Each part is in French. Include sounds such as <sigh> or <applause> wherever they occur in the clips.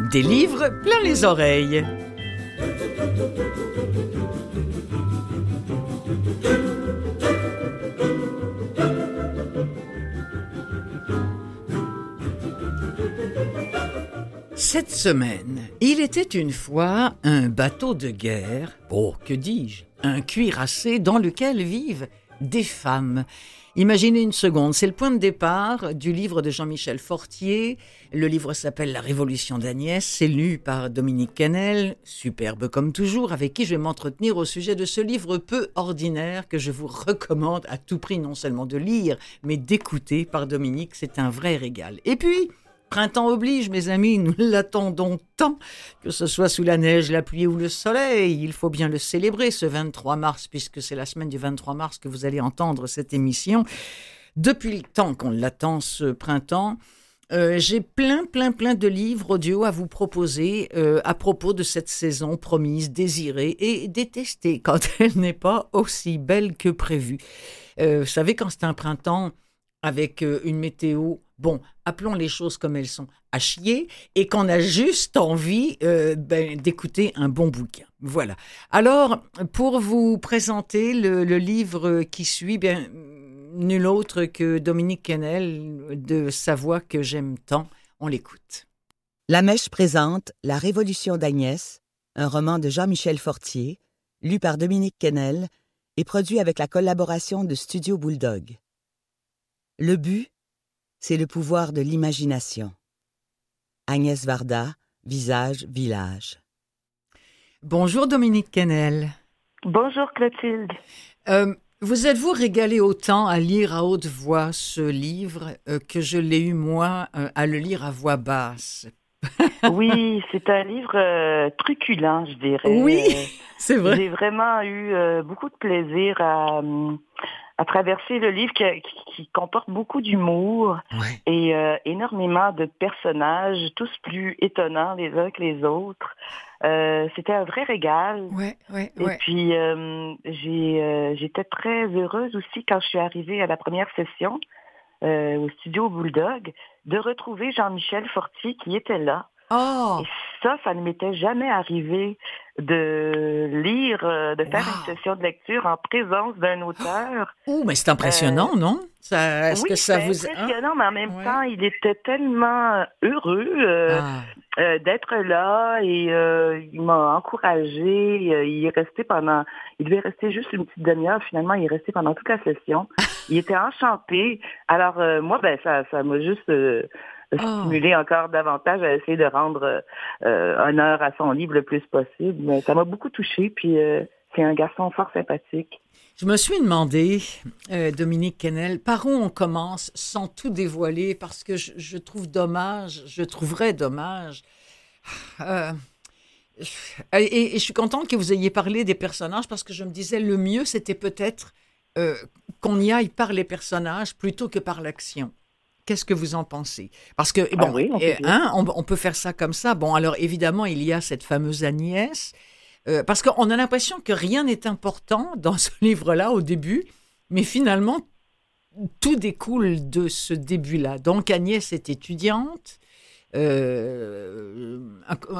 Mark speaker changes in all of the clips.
Speaker 1: Des livres plein les oreilles. Cette semaine, il était une fois un bateau de guerre, oh que dis-je, un cuirassé dans lequel vivent des femmes. Imaginez une seconde, c'est le point de départ du livre de Jean-Michel Fortier. Le livre s'appelle La Révolution d'Agnès, c'est lu par Dominique Canel, superbe comme toujours, avec qui je vais m'entretenir au sujet de ce livre peu ordinaire que je vous recommande à tout prix non seulement de lire, mais d'écouter par Dominique, c'est un vrai régal. Et puis, Printemps oblige, mes amis, nous <laughs> l'attendons tant, que ce soit sous la neige, la pluie ou le soleil. Il faut bien le célébrer ce 23 mars, puisque c'est la semaine du 23 mars que vous allez entendre cette émission. Depuis le temps qu'on l'attend, ce printemps, euh, j'ai plein, plein, plein de livres audio à vous proposer euh, à propos de cette saison promise, désirée et détestée <laughs> quand elle n'est pas aussi belle que prévue. Euh, vous savez, quand c'est un printemps avec une météo bon, appelons les choses comme elles sont, à chier, et qu'on a juste envie euh, ben, d'écouter un bon bouquin. Voilà. Alors, pour vous présenter le, livre qui suit, bien, nul autre que Dominique Kennel de Sa voix que j'aime tant. On l'écoute.
Speaker 2: La Mèche présente La Révolution d'Agnès, un roman de Jean-Michel Fortier, lu par Dominique Kennel et produit avec la collaboration de Studio Bulldog. Le but c'est le pouvoir de l'imagination. Agnès Varda, Visage Village.
Speaker 1: Bonjour Dominique Kennel.
Speaker 3: Bonjour Clotilde.
Speaker 1: Euh, vous êtes-vous régalé autant à lire à haute voix ce livre euh, que je l'ai eu moi euh, à le lire à voix basse? <laughs>
Speaker 3: Oui, c'est un livre truculent, je dirais.
Speaker 1: Oui, <laughs> c'est vrai.
Speaker 3: J'ai vraiment eu beaucoup de plaisir à, à traverser le livre qui, comporte beaucoup d'humour et euh, énormément de personnages, tous plus étonnants les uns que les autres. Euh, c'était un vrai régal.
Speaker 1: et
Speaker 3: puis euh, j'étais très heureuse aussi quand je suis arrivée à la première session au studio Bulldog de retrouver Jean-Michel Fortier qui était là.
Speaker 1: Oh.
Speaker 3: Et ça, ça ne m'était jamais arrivé de lire, euh, de faire une session de lecture en présence d'un auteur. <gasps>
Speaker 1: Oh, mais c'est impressionnant, euh, non?
Speaker 3: Ça, est-ce que ça vous... impressionnant, mais en même temps, il était tellement heureux euh, ah. d'être là et il m'a encouragé. il est resté pendant... Il devait rester juste une petite demi-heure. Finalement, il est resté pendant toute la session. <laughs> il était enchanté. Alors, moi, ben ça ça m'a juste ah. stimuler encore davantage à essayer de rendre euh, honneur à son livre le plus possible. Mais ça m'a beaucoup touché, puis euh, c'est un garçon fort sympathique.
Speaker 1: Je me suis demandé, euh, Dominique Kennel, par où on commence sans tout dévoiler, parce que je, trouve dommage, je trouverais dommage. et, je suis contente que vous ayez parlé des personnages, parce que je me disais, le mieux, c'était peut-être qu'on y aille par les personnages plutôt que par l'action. Qu'est-ce que vous en pensez? Parce que, bon,
Speaker 3: ah
Speaker 1: on, peut hein, on, peut faire ça comme ça. Bon, alors évidemment, il y a cette fameuse Agnès, euh, parce qu'on a l'impression que rien n'est important <laughs> dans ce livre-là au début, mais finalement, tout découle de ce début-là. Donc Agnès est étudiante. Euh,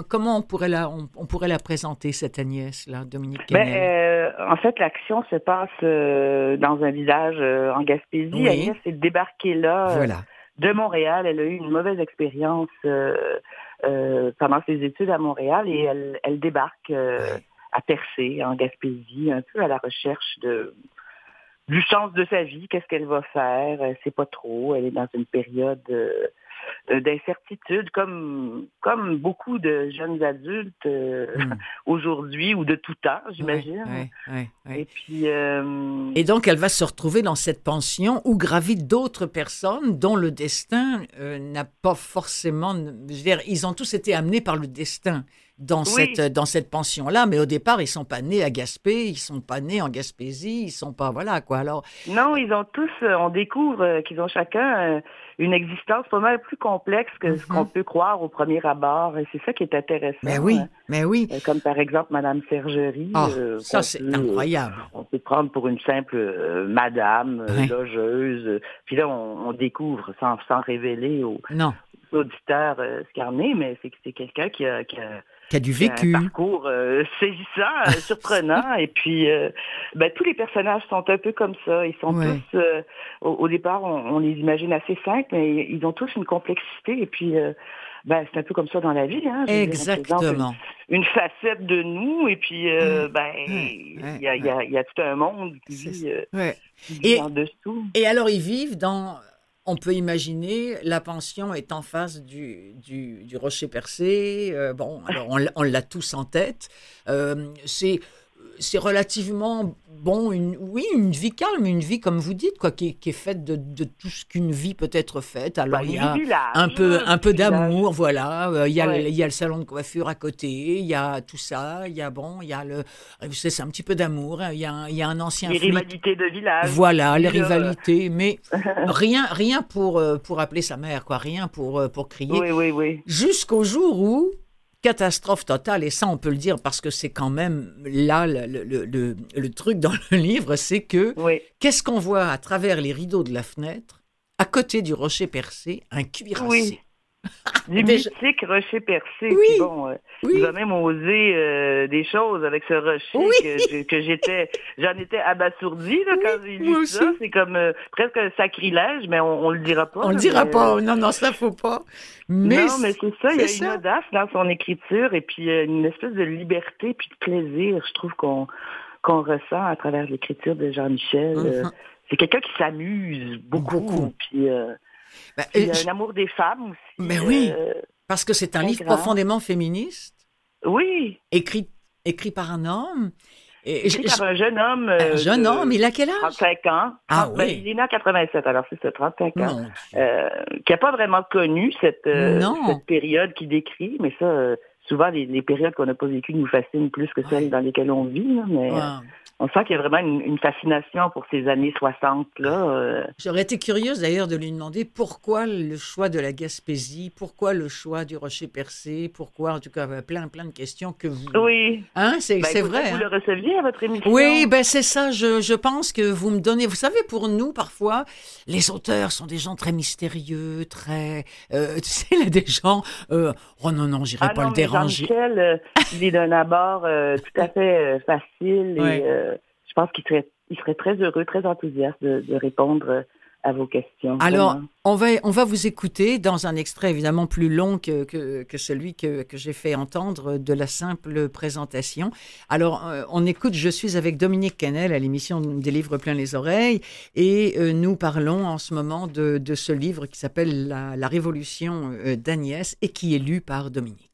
Speaker 1: comment on pourrait, la, on, pourrait la présenter, cette Agnès-là, Dominique
Speaker 3: ben, euh, En fait, l'action se passe dans un village en Gaspésie. Agnès est débarquée là.
Speaker 1: Voilà
Speaker 3: de Montréal. Elle a eu une mauvaise expérience euh, euh, pendant ses études à Montréal et elle, elle débarque euh, à Percé, en Gaspésie, un peu à la recherche de du sens de sa vie, qu'est-ce qu'elle va faire, elle sait pas trop, elle est dans une période euh, d'incertitude, comme, comme beaucoup de jeunes adultes euh, hmm. <laughs> aujourd'hui ou de tout temps, j'imagine.
Speaker 1: Et
Speaker 3: puis. Euh,
Speaker 1: Et donc, elle va se retrouver dans cette pension où gravitent d'autres personnes dont le destin n'a pas forcément. Je veux dire, ils ont tous été amenés par le destin dans cette dans cette pension là mais au départ ils sont pas nés à Gaspé ils sont pas nés en Gaspésie ils sont pas voilà quoi alors
Speaker 3: non ils ont tous on découvre qu'ils ont chacun une existence pas mal plus complexe que ce qu'on mhm. peut croire au premier abord. Et c'est ça qui est intéressant.
Speaker 1: Mais oui, hein. mais oui.
Speaker 3: Euh, comme par exemple Madame Sergerie.
Speaker 1: Euh, ça, c'est incroyable.
Speaker 3: On peut prendre pour une simple euh, madame, logeuse. Puis là, on, découvre sans, sans révéler au,
Speaker 1: non
Speaker 3: auditeur euh, mais c'est que c'est quelqu'un qui a, qui a
Speaker 1: qui a du vécu.
Speaker 3: Un parcours euh, <laughs> saisissant, euh, surprenant. et puis, euh, ben, tous les personnages sont un peu comme ça. Ils sont tous, au, départ, on, les imagine assez simples, mais ils ont tous une complexité. Et puis, ben, c'est un peu comme ça dans la vie. Hein,
Speaker 1: Exactement.
Speaker 3: une, facette de nous. Et puis, ben, il y, a, y, a, y, a, tout un monde qui vit,
Speaker 1: et,
Speaker 3: en dessous.
Speaker 1: Et alors, ils vivent dans on peut imaginer la pension est en face du, du, rocher percé. Euh, bon, alors on, l'a tous en tête. Euh, c'est c'est relativement bon, une, oui, une vie calme, une vie comme vous dites, quoi, qui, est faite de, tout ce qu'une vie peut être faite. Alors bah, il y a un peu, un peu d'amour, voilà. Euh, il y, a le, il y a le salon de coiffure à côté, il y a tout ça, il y a bon, il y a le, c'est un petit peu d'amour. Hein. Il y a, il y a un ancien.
Speaker 3: Les rivalités de village.
Speaker 1: Voilà, les rivalités, mais <laughs> rien, rien pour euh, pour appeler sa mère, quoi, rien pour euh, pour crier.
Speaker 3: Oui, oui, oui.
Speaker 1: Jusqu'au jour où catastrophe totale, et ça on peut le dire parce que c'est quand même là le, le, le, truc dans le livre, c'est que qu'est-ce qu'on voit à travers les rideaux de la fenêtre, à côté du rocher percé, un cuirassé.
Speaker 3: Oui. <laughs> Du mythique rocher percé. Oui. bon, euh, Il va même oser euh, des choses avec ce rocher que, j'étais, j'en étais abasourdi là, quand j'ai lu ça. C'est comme euh, presque un sacrilège, mais on, on le dira pas.
Speaker 1: On le dira pas. Non, non, ça faut pas.
Speaker 3: Mais non, mais c'est ça. Il y a une audace dans son écriture et puis une espèce de liberté puis de plaisir, je trouve qu'on qu'on ressent à travers l'écriture de Jean-Michel. Mm-hmm. c'est quelqu'un qui s'amuse beaucoup. beaucoup. Puis bah, il y a un amour des femmes aussi.
Speaker 1: Mais oui, euh, parce que c'est un livre profondément féministe.
Speaker 3: Oui.
Speaker 1: Écrit, écrit par un homme.
Speaker 3: Et écrit par un jeune homme.
Speaker 1: un jeune homme, il a quel âge?
Speaker 3: 35 ans. Ah, ben, oui. Il est né en 87, alors c'est ça, 35 ans. Euh, qui n'a pas vraiment connu cette, euh, cette période qu'il décrit, mais ça, souvent, les, périodes qu'on n'a pas vécues nous fascinent plus que celles dans lesquelles on vit. mais on sent qu'il y a vraiment une, fascination pour ces années 60 là. Euh.
Speaker 1: J'aurais été curieuse d'ailleurs de lui demander pourquoi le choix de la Gaspésie, pourquoi le choix du Rocher Percé, pourquoi en tout cas plein plein de questions que vous.
Speaker 3: Oui.
Speaker 1: Hein, c'est ben, vrai.
Speaker 3: Vous hein. le receviez à votre émission.
Speaker 1: Oui, ben c'est ça. Je, je pense que vous me donnez. Vous savez, pour nous parfois, les auteurs sont des gens très mystérieux, très. Euh, <laughs> tu sais, a des gens. Euh, oh non non, j'irai ah pas le déranger.
Speaker 3: Michel, euh, il est d'un abord tout à fait facile et je pense qu'il serait, il serait très heureux, très enthousiaste de, répondre à vos questions.
Speaker 1: Alors, on va, on va vous écouter dans un extrait évidemment plus long que, que, celui que, que j'ai fait entendre de la simple présentation. Alors, euh, on écoute Je suis avec Dominique Kennel à l'émission des livres plein les oreilles et euh, nous parlons en ce moment de, de ce livre qui s'appelle la, la, Révolution euh, d'Agnès et qui est lu par Dominique.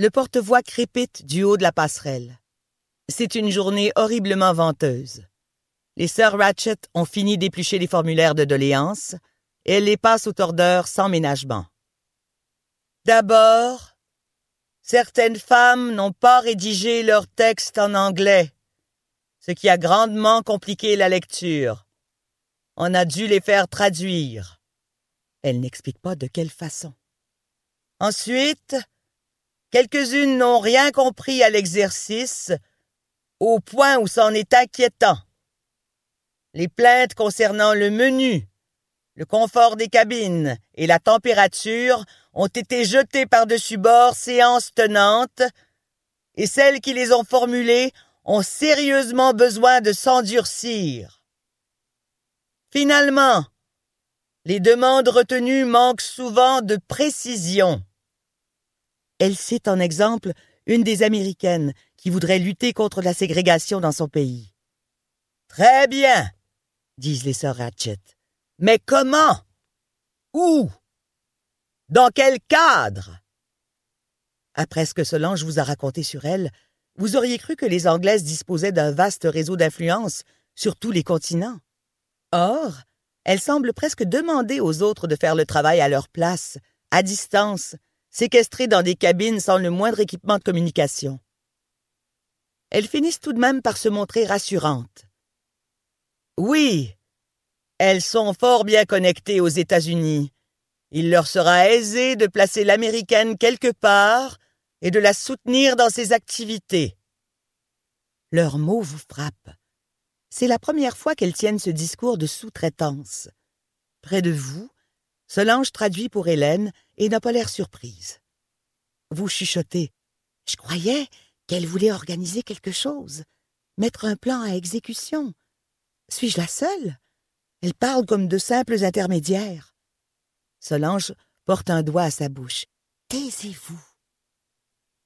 Speaker 2: Le porte-voix crépite du haut de la passerelle. C'est une journée horriblement venteuse. Les sœurs Ratchet ont fini d'éplucher les formulaires de doléances et elles les passent au tordeur sans ménagement. D'abord, certaines femmes n'ont pas rédigé leur texte en anglais, ce qui a grandement compliqué la lecture. On a dû les faire traduire. Elles n'expliquent pas de quelle façon. Ensuite, quelques-unes n'ont rien compris à l'exercice au point où c'en est inquiétant. Les plaintes concernant le menu, le confort des cabines et la température ont été jetées par-dessus bord séance tenante, et celles qui les ont formulées ont sérieusement besoin de s'endurcir. Finalement, les demandes retenues manquent souvent de précision. Elle cite en exemple une des Américaines qui voudrait lutter contre la ségrégation dans son pays. Très bien, disent les sœurs Ratchet. Mais comment? Où? Dans quel cadre? Après ce que Solange vous a raconté sur elle, vous auriez cru que les Anglaises disposaient d'un vaste réseau d'influence sur tous les continents. Or, elles semblent presque demander aux autres de faire le travail à leur place, à distance, séquestrées dans des cabines sans le moindre équipement de communication elles finissent tout de même par se montrer rassurantes. Oui, elles sont fort bien connectées aux États-Unis. Il leur sera aisé de placer l'américaine quelque part et de la soutenir dans ses activités. Leurs mots vous frappent. C'est la première fois qu'elles tiennent ce discours de sous-traitance. Près de vous, Solange traduit pour Hélène et n'a pas l'air surprise. Vous chuchotez. Je croyais qu'elle voulait organiser quelque chose, mettre un plan à exécution. Suis-je la seule? Elle parle comme de simples intermédiaires. Solange porte un doigt à sa bouche. Taisez-vous.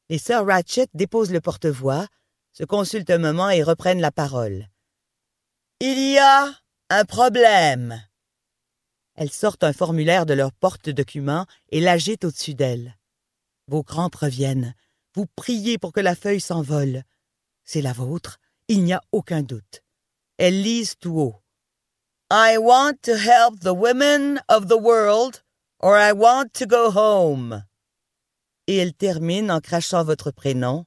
Speaker 2: Les sœurs Ratchet déposent le porte-voix, se consultent un moment et reprennent la parole. Il y a un problème. Elles sortent un formulaire de leur porte-document et l'agitent au-dessus d'elles. Vos crampes reviennent. Vous priez pour que la feuille s'envole. C'est la vôtre, il n'y a aucun doute. Elles lisent tout haut. I want to help the women of the world, or I want to go home. Et elles terminent en crachant votre prénom,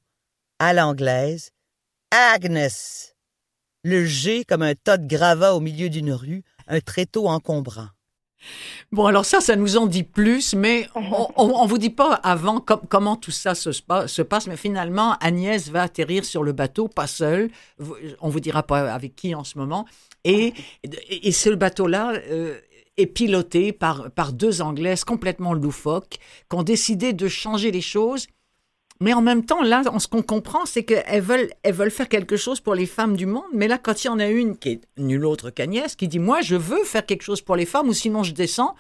Speaker 2: à l'anglaise, Agnes. Le G comme un tas de gravats au milieu d'une rue, un tréteau encombrant.
Speaker 1: Bon, alors ça, ça nous en dit plus, mais <laughs> on ne vous dit pas avant comment tout ça se, se, passe, mais finalement, Agnès va atterrir sur le bateau, pas seule, on vous dira pas avec qui en ce moment, et, et ce bateau-là euh, est piloté par, par deux Anglaises complètement loufoques, qui ont décidé de changer les choses mais en même temps, là, ce qu'on comprend, c'est qu'elles veulent, elles veulent faire quelque chose pour les femmes du monde. Mais là, quand il y en a une qui est nulle autre qu'Agnès, qui dit Moi, je veux faire quelque chose pour les femmes, ou sinon je descends,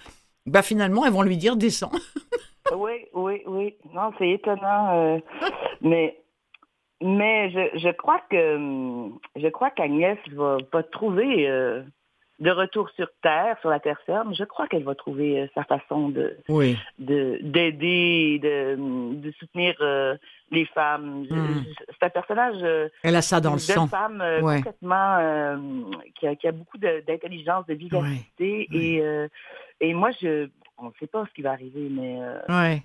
Speaker 1: bah finalement, elles vont lui dire Descends. <laughs>
Speaker 3: oui, oui, oui. Non, c'est étonnant. Euh, mais mais je, je crois que je crois qu'Agnès va pas trouver. Euh, de retour sur Terre, sur la Terre ferme, je crois qu'elle va trouver euh, sa façon de d'aider, de, soutenir euh, les femmes. Hmm. C'est un personnage. Euh,
Speaker 1: Elle a ça dans le sang.
Speaker 3: femme complètement qui, a, qui, a, beaucoup d'intelligence, de, vivacité et et moi je on ne sait pas ce qui va arriver, mais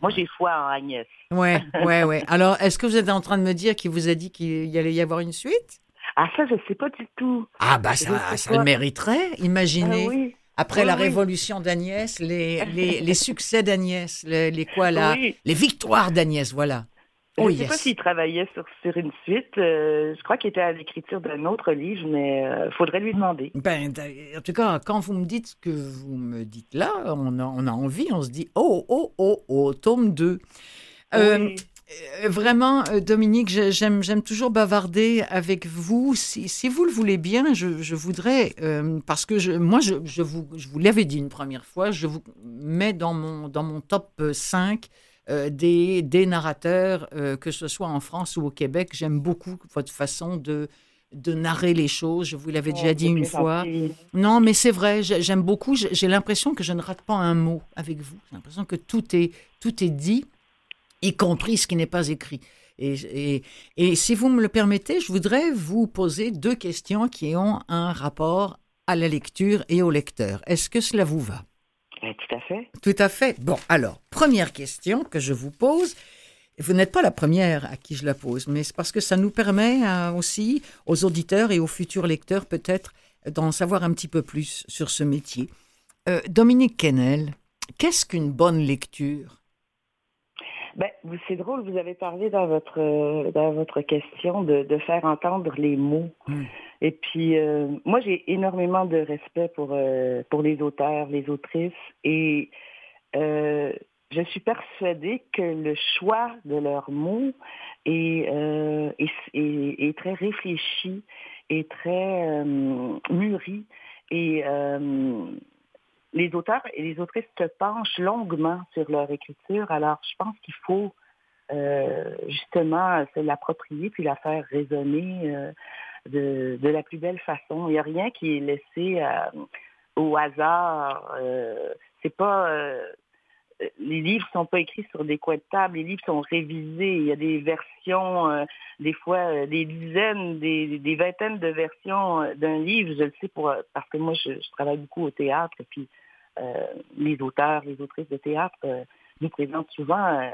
Speaker 3: moi j'ai foi en Agnès.
Speaker 1: Ouais, <laughs> ouais, ouais. Alors, est-ce que vous êtes en train de me dire qu'il vous a dit qu'il allait y avoir une suite?
Speaker 3: Ah, ça, je ne sais pas du tout.
Speaker 1: Ah, bah, ça, ça le mériterait, imaginez. Ah Après la révolution d'Agnès, les, les, les, succès d'Agnès, les, les, quoi là, les victoires d'Agnès, voilà.
Speaker 3: je ne oh, sais pas s'il travaillait sur, sur une suite. Euh, je crois qu'il était à l'écriture d'un autre livre, mais il euh, faudrait lui demander.
Speaker 1: Ben, en tout cas, quand vous me dites ce que vous me dites là, on a, on a envie, on se dit oh, oh, oh, oh, tome 2. Euh, euh, vraiment, euh, Dominique, j'aime, j'aime toujours bavarder avec vous. Si, vous le voulez bien, je, voudrais, euh, parce que je, moi, je, vous, je vous l'avais dit une première fois, je vous mets dans mon, dans mon top 5 des, des narrateurs, que ce soit en France ou au Québec. J'aime beaucoup votre façon de, de narrer les choses. Je vous l'avais déjà oh, dit une fois. Non, mais c'est vrai, j'aime beaucoup. J'ai l'impression que je ne rate pas un mot avec vous. J'ai l'impression que tout est, tout est dit y compris ce qui n'est pas écrit. Et, et, si vous me le permettez, je voudrais vous poser deux questions qui ont un rapport à la lecture et au lecteur. Est-ce que cela vous va?
Speaker 3: Eh, Tout à fait.
Speaker 1: Tout à fait. Bon, alors, première question que je vous pose. Vous n'êtes pas la première à qui je la pose, mais c'est parce que ça nous permet euh, aussi, aux auditeurs et aux futurs lecteurs peut-être, d'en savoir un petit peu plus sur ce métier. Euh, Dominique Kennel, qu'est-ce qu'une bonne lecture?
Speaker 3: Ben, c'est drôle, vous avez parlé dans votre euh, dans votre question de, de faire entendre les mots. Hmm. Et puis euh, moi j'ai énormément de respect pour euh, pour les auteurs, les autrices et je suis persuadée que le choix de leurs mots est, est, est, est, très réfléchi, et très mûri et les auteurs et les autrices se penchent longuement sur leur écriture. Alors, je pense qu'il faut euh, justement se l'approprier puis la faire résonner euh, de, de, la plus belle façon. Il n'y a rien qui est laissé euh, au hasard. c'est pas les livres sont pas écrits sur des coins de table, les livres sont révisés. Il y a des versions, des fois des dizaines, des, vingtaines de versions d'un livre. Je le sais pour parce que moi je, travaille beaucoup au théâtre, puis euh, les auteurs, les autrices de théâtre euh, nous présentent souvent euh,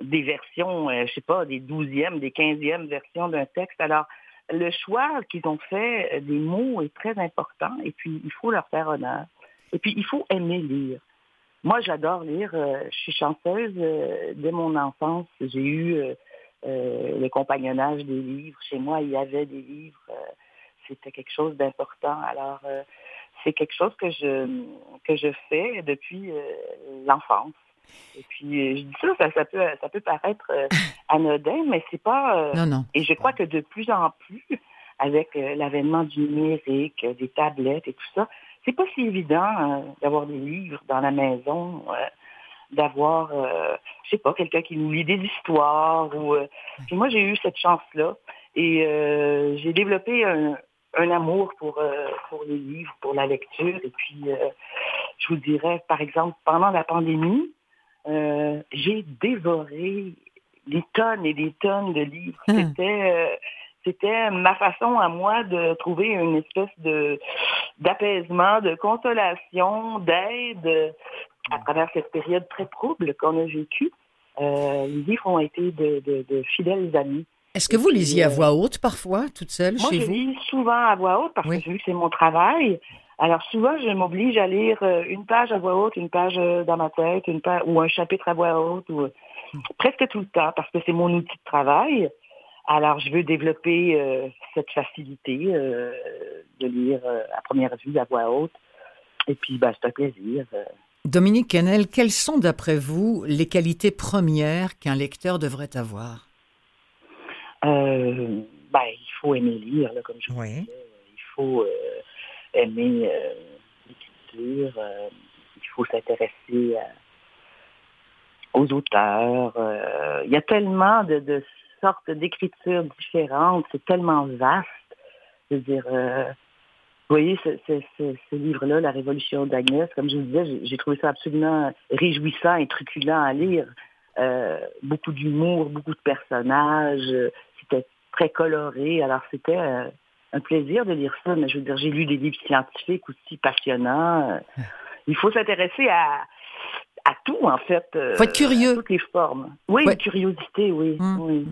Speaker 3: des versions, je sais pas, des douzièmes, des quinzièmes versions d'un texte. Alors, le choix qu'ils ont fait des mots est très important et puis il faut leur faire honneur. Et puis, il faut aimer lire. Moi, j'adore lire. je suis chanceuse. dès mon enfance, j'ai eu le compagnonnage des livres. Chez moi, il y avait des livres. C'était quelque chose d'important. Alors, c'est quelque chose que je que je fais depuis l'enfance. Et puis, je dis ça, ça, peut, ça peut paraître <laughs> anodin, mais c'est pas.
Speaker 1: non, non.
Speaker 3: Et je crois que de plus en plus, avec l'avènement du numérique, des tablettes et tout ça, c'est pas si évident d'avoir des livres dans la maison d'avoir, euh, je sais pas, quelqu'un qui nous lit des histoires. Ou, euh, Puis moi, j'ai eu cette chance-là. Et euh, j'ai développé un, un, amour pour, euh, pour les livres, pour la lecture. Et puis, je vous dirais, par exemple, pendant la pandémie, j'ai dévoré des tonnes et des tonnes de livres. Hum. C'était c'était ma façon à moi de trouver une espèce de d'apaisement, de consolation, d'aide à travers cette période très trouble qu'on a vécue, euh, les livres ont été de, fidèles amis.
Speaker 1: Est-ce que vous lisiez à euh, voix haute parfois, toute seule, chez
Speaker 3: vous?
Speaker 1: Moi,
Speaker 3: je lis souvent à voix haute parce que vu que c'est mon travail. Alors souvent, je m'oblige à lire euh, une page à voix haute, une page dans ma tête, une page ou un chapitre à voix haute, ou presque tout le temps parce que c'est mon outil de travail. Alors, je veux développer cette facilité de lire à première vue à voix haute. Et puis, ben, c'est un plaisir.
Speaker 1: Dominique Kennel, quelles sont d'après vous les qualités premières qu'un lecteur devrait avoir?
Speaker 3: Euh, ben, Il faut aimer lire, comme je vous disais. Il faut euh, aimer euh, l'écriture. il faut s'intéresser aux auteurs. il y a tellement de, de sortes d'écritures différentes. C'est tellement vaste. Je veux dire vous voyez, ce, ce, livre-là, La Révolution d'Agnès, comme je vous disais, j'ai trouvé ça absolument réjouissant et truculent à lire. Euh, beaucoup d'humour, beaucoup de personnages, c'était très coloré. Alors c'était euh, un plaisir de lire ça, mais je veux dire, j'ai lu des livres scientifiques aussi passionnants. Il faut s'intéresser à, à tout, en fait.
Speaker 1: Euh, Faut être curieux.
Speaker 3: toutes les formes. Oui, curiosité, oui. Hum, oui.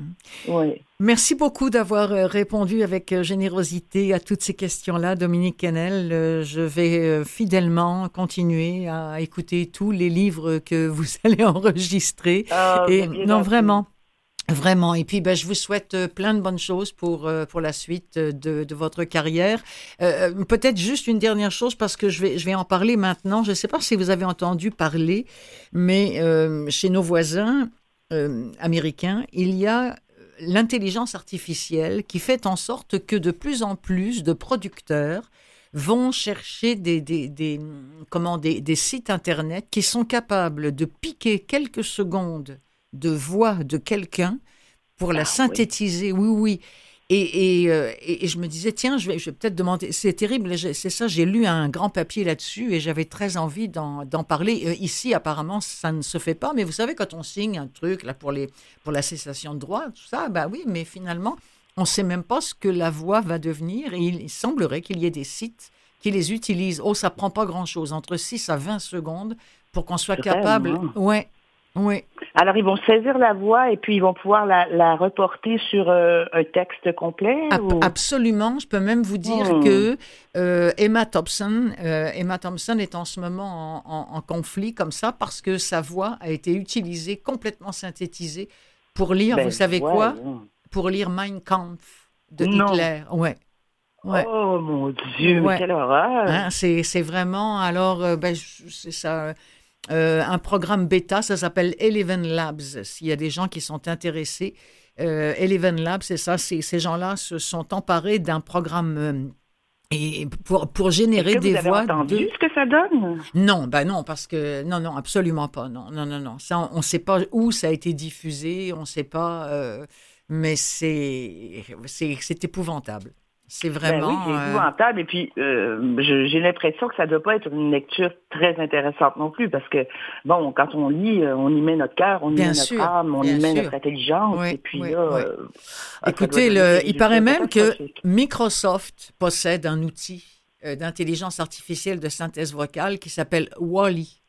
Speaker 1: Oui. Merci beaucoup d'avoir euh, répondu avec euh, générosité à toutes ces questions-là, Dominique Kennel. Je vais fidèlement continuer à écouter tous les livres que vous <laughs> allez enregistrer.
Speaker 3: Ah,
Speaker 1: Et non, vraiment. Vraiment. Et puis, ben, je vous souhaite euh, plein de bonnes choses pour, euh, pour la suite euh, de, de votre carrière. Euh, Peut-être juste une dernière chose, parce que je vais, je vais en parler maintenant. Je ne sais pas si vous avez entendu parler, mais euh, chez nos voisins euh, américains, il y a l'intelligence artificielle qui fait en sorte que de plus en plus de producteurs vont chercher des, des, des, comment, des, des sites Internet qui sont capables de piquer quelques secondes de voix de quelqu'un pour la ah synthétiser. Oui, oui. Euh, et, et, je me disais, tiens, je vais, je vais peut-être demander. C'est terrible, c'est ça, j'ai lu un grand papier là-dessus et j'avais très envie d'en parler. Euh, ici, apparemment, ça ne se fait pas, mais vous savez, quand on signe un truc là, pour, les, pour la cessation de droit, tout ça, bah oui, mais finalement, on ne sait même pas ce que la voix va devenir et il semblerait qu'il y ait des sites qui les utilisent. Oh, ça prend pas grand-chose, entre 6 à 20 secondes pour qu'on soit capable. Ouais, oui.
Speaker 3: Alors, ils vont saisir la voix et puis ils vont pouvoir la, reporter sur euh, un texte complet
Speaker 1: Absolument. Je peux même vous dire hmm. que euh, Emma Thompson, euh, Emma Thompson est en ce moment en, conflit comme ça parce que sa voix a été utilisée, complètement synthétisée, pour lire, ben, vous savez quoi? Pour lire Mein Kampf de Hitler. Ouais.
Speaker 3: Ouais. Oh mon Dieu, quelle horreur!
Speaker 1: Hein, c'est vraiment, alors, ben, c'est ça. Euh, un programme bêta, ça s'appelle Eleven Labs. S'il y a des gens qui sont intéressés, euh, Eleven Labs, c'est ça, ces gens-là se sont emparés d'un programme euh, et pour, pour générer des
Speaker 3: vous
Speaker 1: voix.
Speaker 3: Avez entendu ce que ça donne?
Speaker 1: Non, ben non, parce que non, non, absolument pas, non, non, non, non. Ça, on ne sait pas où ça a été diffusé, on ne sait pas, euh, mais c'est c'est épouvantable. C'est ben vraiment.
Speaker 3: oui, c'est euh, épouvantable. Et puis, euh, j'ai l'impression que ça ne doit pas être une lecture très intéressante non plus, parce que, bon, quand on lit, euh, on y met notre cœur, on y met notre âme, on y met notre intelligence. et puis là.
Speaker 1: Écoutez, le, il paraît même que Microsoft possède un outil d'intelligence artificielle de synthèse vocale qui s'appelle Wally,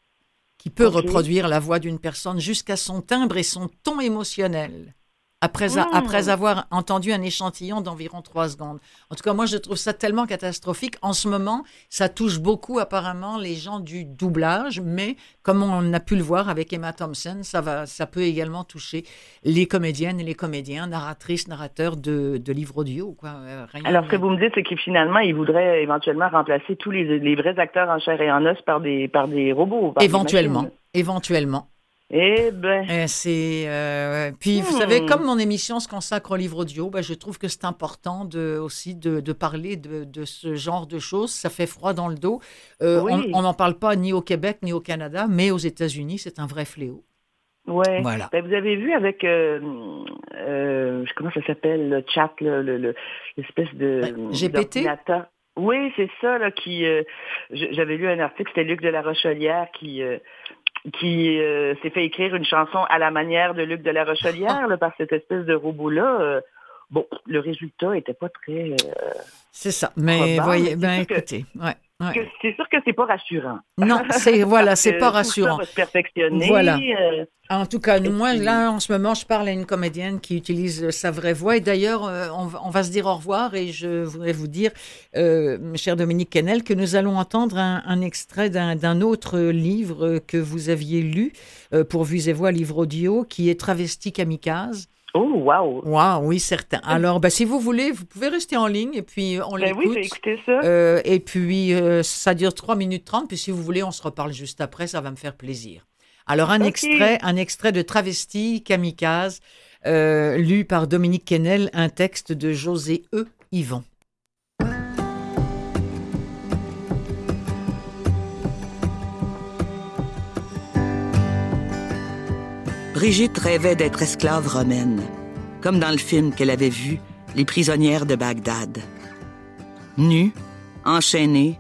Speaker 1: qui peut reproduire la voix d'une personne jusqu'à son timbre et son ton émotionnel. Après, après avoir entendu un échantillon d'environ trois secondes. En tout cas, moi, je trouve ça tellement catastrophique. En ce moment, ça touche beaucoup apparemment les gens du doublage, mais comme on a pu le voir avec Emma Thompson, ça, va, ça peut également toucher les comédiennes et les comédiens, narratrices, narrateurs de, de livres audio. Quoi.
Speaker 3: Euh, Alors, ce que vous me dites, c'est que finalement, ils voudraient éventuellement remplacer tous les, les, vrais acteurs en chair et en os par des, par des robots.
Speaker 1: éventuellement. éventuellement.
Speaker 3: Eh ben.
Speaker 1: Eh, c'est. Euh, puis, vous savez, hmm. comme mon émission se consacre au livre audio, ben, je trouve que c'est important de, aussi de, de parler de, de, ce genre de choses. Ça fait froid dans le dos. Euh, on n'en parle pas ni au Québec ni au Canada, mais aux États-Unis, c'est un vrai fléau.
Speaker 3: Oui. Voilà. Ben, vous avez vu avec. Euh, comment ça s'appelle, le chat, l'espèce de.
Speaker 1: Ben, GPT?
Speaker 3: Oui, c'est ça, là, qui. J'avais lu un article, c'était Luc de la Rochelière qui qui euh, s'est fait écrire une chanson à la manière de Luc de la Rochelière <laughs> par cette espèce de robot-là. Euh, bon, le résultat était pas très. Euh,
Speaker 1: c'est ça. Mais voyez, ben écoutez, ouais.
Speaker 3: C'est sûr que c'est pas rassurant.
Speaker 1: Non, c'est <laughs> voilà, c'est pas rassurant.
Speaker 3: Ça se perfectionner.
Speaker 1: Voilà. Euh, en tout cas, moi là en ce moment, je parle à une comédienne qui utilise sa vraie voix et d'ailleurs, euh, on, va se dire au revoir et je voudrais vous dire, euh, cher Dominique Kennel, que nous allons entendre un, extrait d'un autre livre que vous aviez lu pour Vues et Voix, livre audio, qui est Travesti Kamikaze.
Speaker 3: Oh, wow!
Speaker 1: Wow, oui, certain. <laughs> Alors, ben, si vous voulez, vous pouvez rester en ligne et puis on ben l'écoute.
Speaker 3: Oui, écouter ça.
Speaker 1: Euh, et puis, euh, ça dure 3 minutes 30. Puis si vous voulez, on se reparle juste après. Ça va me faire plaisir. Alors, un, extrait, un extrait de Travesti Kamikaze, euh, lu par Dominique Kennel, un texte de José E. Yvon.
Speaker 4: Brigitte rêvait d'être esclave romaine, comme dans le film qu'elle avait vu, Les prisonnières de Bagdad. Nue, enchaînée,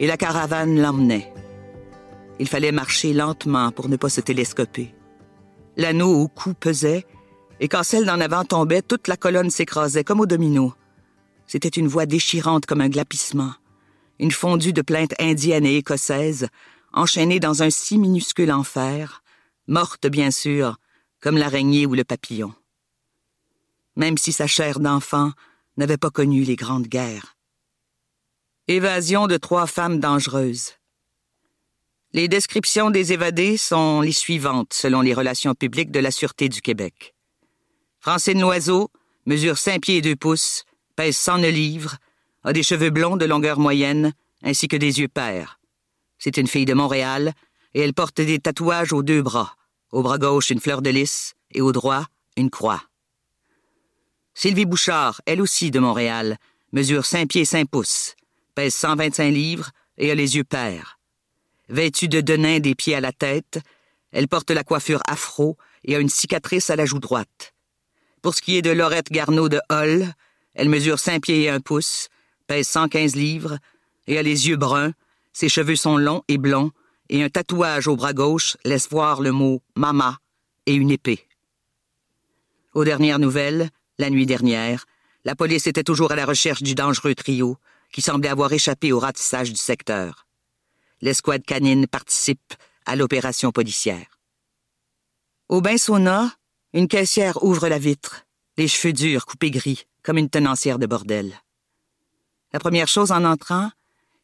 Speaker 4: et la caravane l'emmenait. Il fallait marcher lentement pour ne pas se télescoper. L'anneau au cou pesait, et quand celle d'en avant tombait, toute la colonne s'écrasait comme au domino. C'était une voix déchirante comme un glapissement, une fondue de plaintes indiennes et écossaises, enchaînée dans un si minuscule enfer, morte bien sûr, comme l'araignée ou le papillon. Même si sa chair d'enfant n'avait pas connu les grandes guerres. Évasion de trois femmes dangereuses. Les descriptions des évadés sont les suivantes selon les relations publiques de la Sûreté du Québec. Francine Loiseau mesure 5 pieds et 2 pouces, pèse 109 livres, a des cheveux blonds de longueur moyenne, ainsi que des yeux pères. C'est une fille de Montréal, et elle porte des tatouages aux deux bras. Au bras gauche, une fleur de lys et au droit, une croix. Sylvie Bouchard, elle aussi de Montréal, mesure 5 pieds 5 pouces, pèse 125 livres et a les yeux pères. Vêtue de denain des pieds à la tête, elle porte la coiffure afro et a une cicatrice à la joue droite. Pour ce qui est de Laurette Garneau de Hall, elle mesure 5 pieds et 1 pouce, pèse 115 livres et a les yeux bruns, ses cheveux sont longs et blonds et un tatouage au bras gauche laisse voir le mot Mama et une épée. Aux dernières nouvelles, la nuit dernière, la police était toujours à la recherche du dangereux trio qui semblait avoir échappé au ratissage du secteur. L'escouade canine participe à l'opération policière. Au bain sauna, une caissière ouvre la vitre, les cheveux durs coupés gris, comme une tenancière de bordel. La première chose en entrant,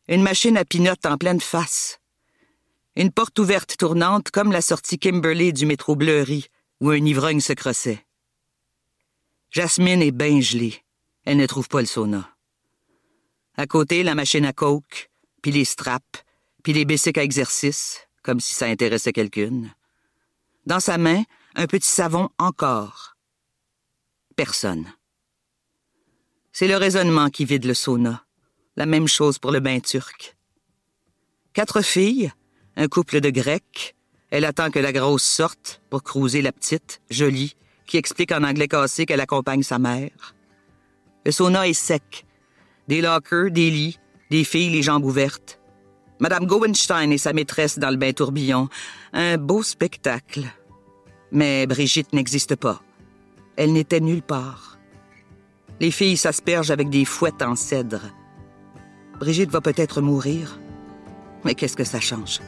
Speaker 4: une machine à pinote en pleine face, une porte ouverte tournante comme la sortie Kimberley du métro Bleury, où un ivrogne se crossait. Jasmine est bien gelée. Elle ne trouve pas le sauna. À côté, la machine à coke, puis les straps, puis les bicycles à exercice, comme si ça intéressait quelqu'une. Dans sa main, un petit savon encore. Personne. C'est le raisonnement qui vide le sauna. La même chose pour le bain turc. Quatre filles, un couple de Grecs. Elle attend que la grosse sorte pour cruiser la petite, jolie, qui explique en anglais cassé qu'elle accompagne sa mère. Le sauna est sec. Des lockers, des lits, des filles les jambes ouvertes. Madame Gowenstein et sa maîtresse dans le bain tourbillon. Un beau spectacle. Mais Brigitte n'existe pas. Elle n'était nulle part. Les filles s'aspergent avec des fouettes en cèdre. Brigitte va peut-être mourir. Mais qu'est-ce que ça change?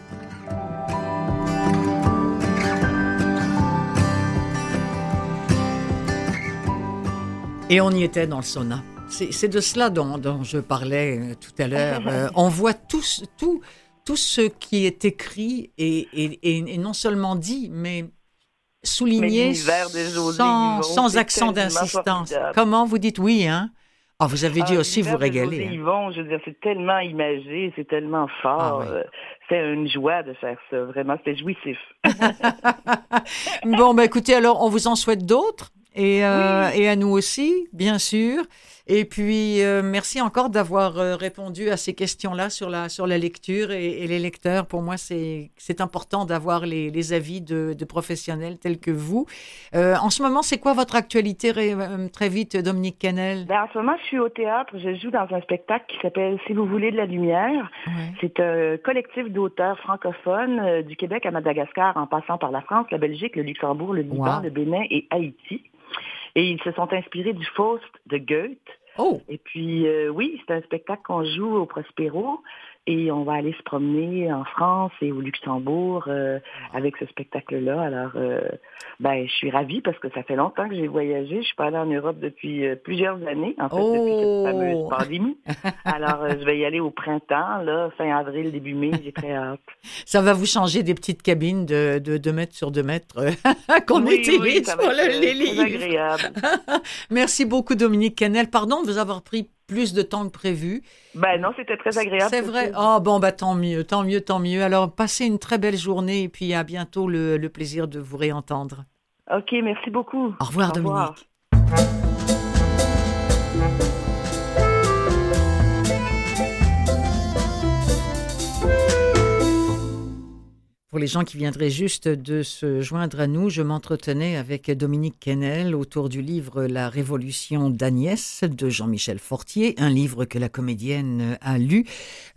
Speaker 1: Et on y était dans le sauna. C'est de cela dont, dont, je parlais euh, tout à l'heure. Euh, on voit tout, tout, tout ce qui est écrit et, et, et non seulement dit, mais souligné sans, sans accent d'insistance. Comment vous dites oui, hein? Ah, vous avez dû ah, aussi vous régaler.
Speaker 3: Hein. Yvon, je veux dire, c'est tellement imagé, c'est tellement fort. Ah, c'est une joie de faire ça, vraiment, c'est jouissif. <laughs>
Speaker 1: bon, bah écoutez, alors on vous en souhaite d'autres? Et, euh, et à nous aussi, bien sûr. Et puis, euh, merci encore d'avoir euh, répondu à ces questions-là sur la, sur la lecture et, les lecteurs. Pour moi, c'est important d'avoir les, les, avis de, de, professionnels tels que vous. Euh, en ce moment, c'est quoi votre actualité très vite, Dominique Canel
Speaker 3: ben, En ce moment, je suis au théâtre. Je joue dans un spectacle qui s'appelle Si vous voulez de la lumière. C'est un collectif d'auteurs francophones du Québec à Madagascar, en passant par la France, la Belgique, le Luxembourg, le Liban, le Bénin et Haïti. Et ils se sont inspirés du Faust de Goethe.
Speaker 1: Oh.
Speaker 3: Et puis, euh, oui, c'est un spectacle qu'on joue au Prospero. Et on va aller se promener en France et au Luxembourg euh, avec ce spectacle-là. Alors, euh, ben, je suis ravie parce que ça fait longtemps que j'ai voyagé. Je suis pas allée en Europe depuis euh, plusieurs années, en fait, depuis cette oh! fameuse pandémie. Alors, je vais y aller au printemps, là, fin avril, début mai. J'ai très hâte.
Speaker 1: Ça va vous changer des petites cabines de, de 2 mètres sur 2 mètres <laughs> qu'on utilise pour les livres.
Speaker 3: agréable. <laughs>
Speaker 1: Merci beaucoup, Dominique Canel. Pardon de vous avoir pris plus de temps que prévu.
Speaker 3: Ben non, c'était très agréable.
Speaker 1: C'est vrai. Oh bon, bah tant mieux, tant mieux, tant mieux. Alors, passez une très belle journée et puis à bientôt le, plaisir de vous réentendre.
Speaker 3: Ok, merci beaucoup.
Speaker 1: Au revoir, Dominique. Pour les gens qui viendraient juste de se joindre à nous, je m'entretenais avec Dominique Kennel autour du livre La Révolution d'Agnès de Jean-Michel Fortier, un livre que la comédienne a lu.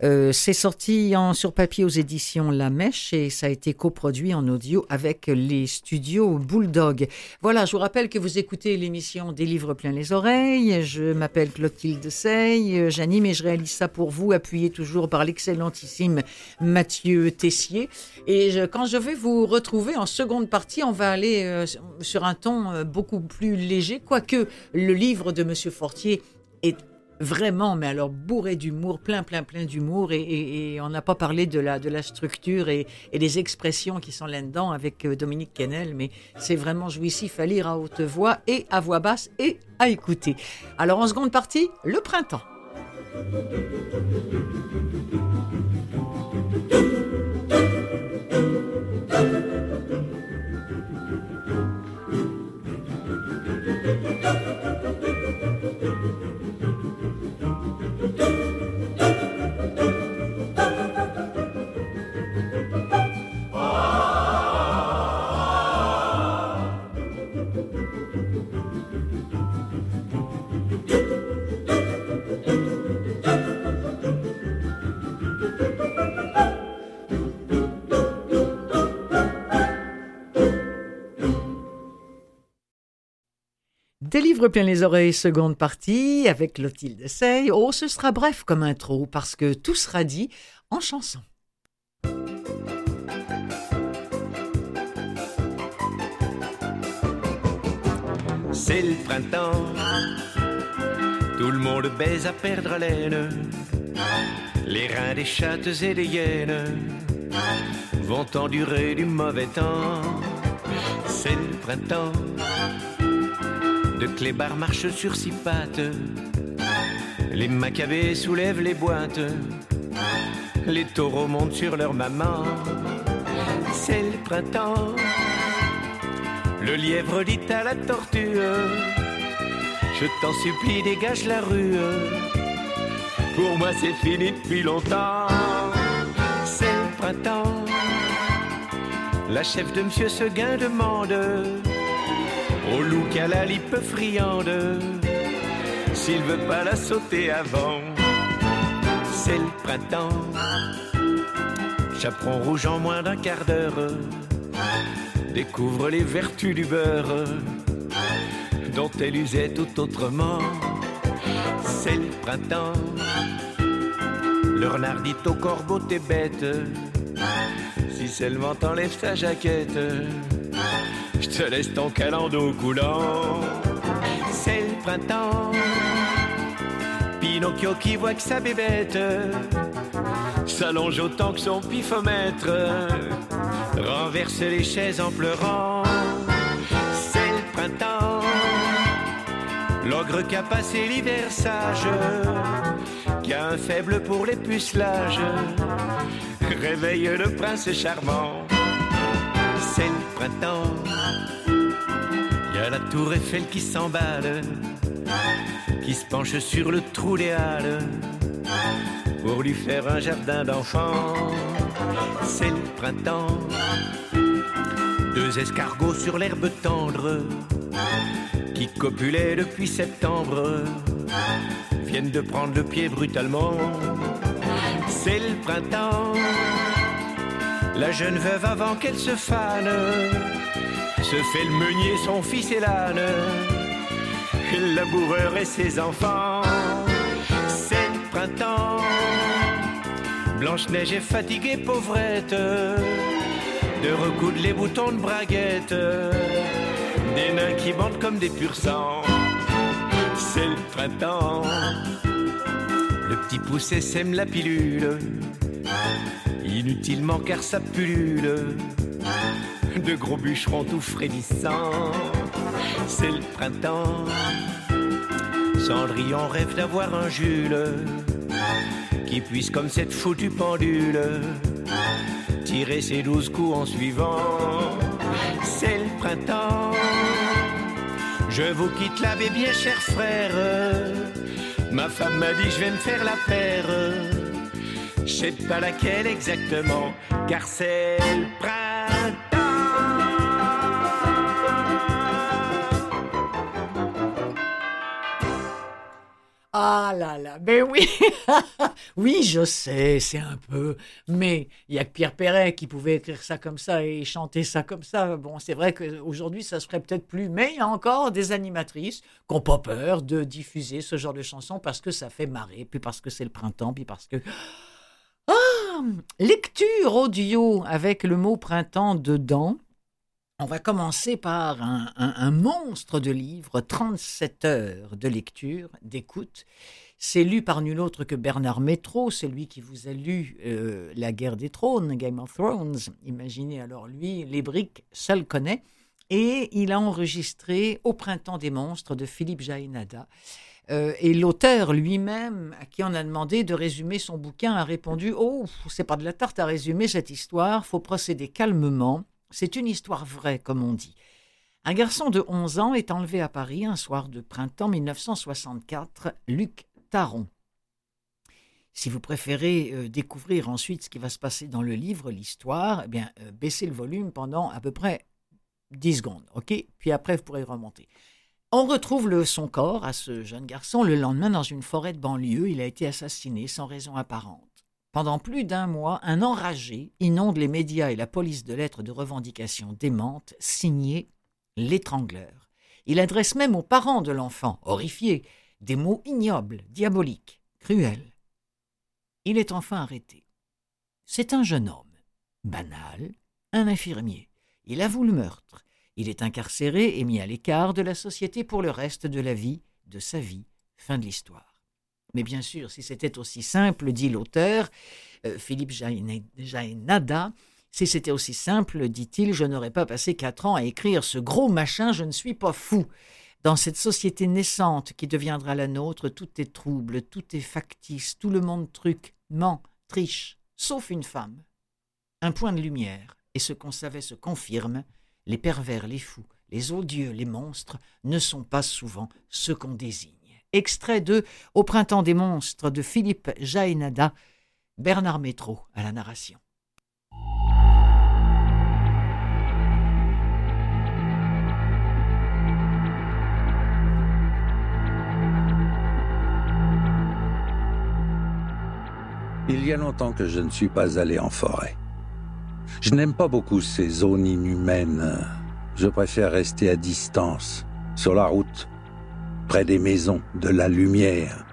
Speaker 1: Euh, c'est sorti en sur papier aux éditions La Mèche et ça a été coproduit en audio avec les studios Bulldog. Voilà, je vous rappelle que vous écoutez l'émission Des livres plein les oreilles. Je m'appelle Clotilde Sey, j'anime et je réalise ça pour vous, appuyé toujours par l'excellentissime Mathieu Tessier. Et quand je vais vous retrouver en seconde partie, on va aller euh, sur un ton euh, beaucoup plus léger, quoique le livre de Monsieur Fortier est vraiment, mais alors bourré d'humour, plein, plein, plein d'humour, et, on n'a pas parlé de la, structure et, des expressions qui sont là-dedans avec euh, Dominique Kennel, mais c'est vraiment jouissif à lire à haute voix et à voix basse et à écouter. Alors en seconde partie, le printemps. Des livres plein les oreilles, seconde partie, avec Clotilde Sey. Oh, ce sera bref comme intro, parce que tout sera dit en chanson.
Speaker 5: C'est le printemps, tout le monde baise à perdre haleine. Les reins des chattes et des hyènes vont endurer du mauvais temps. C'est le printemps de clébard marche sur six pattes. Les macabées soulèvent les boîtes. Les taureaux montent sur leur maman. C'est le printemps. Le lièvre dit à la tortue Je t'en supplie, dégage la rue. Pour moi, c'est fini depuis longtemps. C'est le printemps. La chef de Monsieur Seguin demande au loup qu'à la lippe friande, s'il veut pas la sauter avant, c'est le printemps. Chaperon rouge en moins d'un quart d'heure, découvre les vertus du beurre, dont elle usait tout autrement, c'est le printemps. Le renard dit au corbeau t'es bête, si seulement t'enlèves ta jaquette je te laisse ton calando coulant. C'est le printemps. Pinocchio qui voit que sa bébête s'allonge autant que son pifomètre, renverse les chaises en pleurant. C'est le printemps, l'ogre qui a passé l'hiver sage, qui a un faible pour les pucelages, réveille le prince charmant. Il y a la tour Eiffel qui s'emballe, qui se penche sur le trou des halles pour lui faire un jardin d'enfants. C'est le printemps. Deux escargots sur l'herbe tendre qui copulaient depuis septembre viennent de prendre le pied brutalement. C'est le printemps. La jeune veuve avant qu'elle se fane se fait le meunier, son fils et l'âne, le laboureur et ses enfants. C'est le printemps. Blanche-Neige est fatiguée, pauvrette, de recoudre les boutons de braguette, des nains qui bandent comme des pur sang. C'est le printemps, le petit poussé sème la pilule, inutilement car ça pullule, de gros bûcherons tout frémissants. C'est le printemps, Cendrillon rêve d'avoir un Jules qui puisse comme cette foutue pendule tirer ses douze coups en suivant. C'est le printemps. Je vous quitte mes bien chers frères. Ma femme m'a dit je vais me faire la paire. Je sais pas laquelle exactement, car c'est le printemps.
Speaker 1: Ah là là, ben oui, <laughs> oui, je sais, c'est un peu, mais il y a que Pierre Perret qui pouvait écrire ça comme ça et chanter ça comme ça. Bon, c'est vrai qu'aujourd'hui, ça se ferait peut-être plus, mais il y a encore des animatrices qui n'ont pas peur de diffuser ce genre de chansons parce que ça fait marrer, puis parce que c'est le printemps, puis parce que... Lecture audio avec le mot printemps dedans. On va commencer par un, monstre de livre, 37 heures de lecture, d'écoute. C'est lu par nul autre que Bernard Métro, c'est lui qui vous a lu euh, La guerre des trônes, Game of Thrones. Imaginez alors lui, les briques, ça le connaît. Et il a enregistré Au printemps des monstres de Philippe Jaénada. Euh, et l'auteur lui-même, à qui on a demandé de résumer son bouquin, a répondu Oh, c'est pas de la tarte à résumer cette histoire, faut procéder calmement c'est une histoire vraie, comme on dit. Un garçon de 11 ans est enlevé à Paris un soir de printemps 1964, Luc Taron. Si vous préférez euh, découvrir ensuite ce qui va se passer dans le livre, l'histoire, eh bien, euh, baissez le volume pendant à peu près 10 secondes, ok? Puis après, vous pourrez remonter. On retrouve le, son corps à ce jeune garçon le lendemain dans une forêt de banlieue. Il a été assassiné sans raison apparente. Pendant plus d'un mois, un enragé inonde les médias et la police de lettres de revendication démentes signées l'étrangleur. Il adresse même aux parents de l'enfant, horrifiés, des mots ignobles, diaboliques, cruels. Il est enfin arrêté. C'est un jeune homme, banal, un infirmier. Il avoue le meurtre. Il est incarcéré et mis à l'écart de la société pour le reste de la vie, de sa vie. Fin de l'histoire. Mais bien sûr, si c'était aussi simple, dit l'auteur, euh, Philippe Jaénada, si c'était aussi simple, dit-il, je n'aurais pas passé quatre ans à écrire ce gros machin, je ne suis pas fou. Dans cette société naissante qui deviendra la nôtre, tout est trouble, tout est factice, tout le monde truc, ment, triche, sauf une femme. Un point de lumière, et ce qu'on savait se confirme, les pervers, les fous, les odieux, les monstres ne sont pas souvent ce qu'on désigne. Extrait de Au printemps des monstres de Philippe Jaénada, Bernard Métro à la narration.
Speaker 6: Il y a longtemps que je ne suis pas allé en forêt. Je n'aime pas beaucoup ces zones inhumaines. Je préfère rester à distance, sur la route, près des maisons, de la lumière.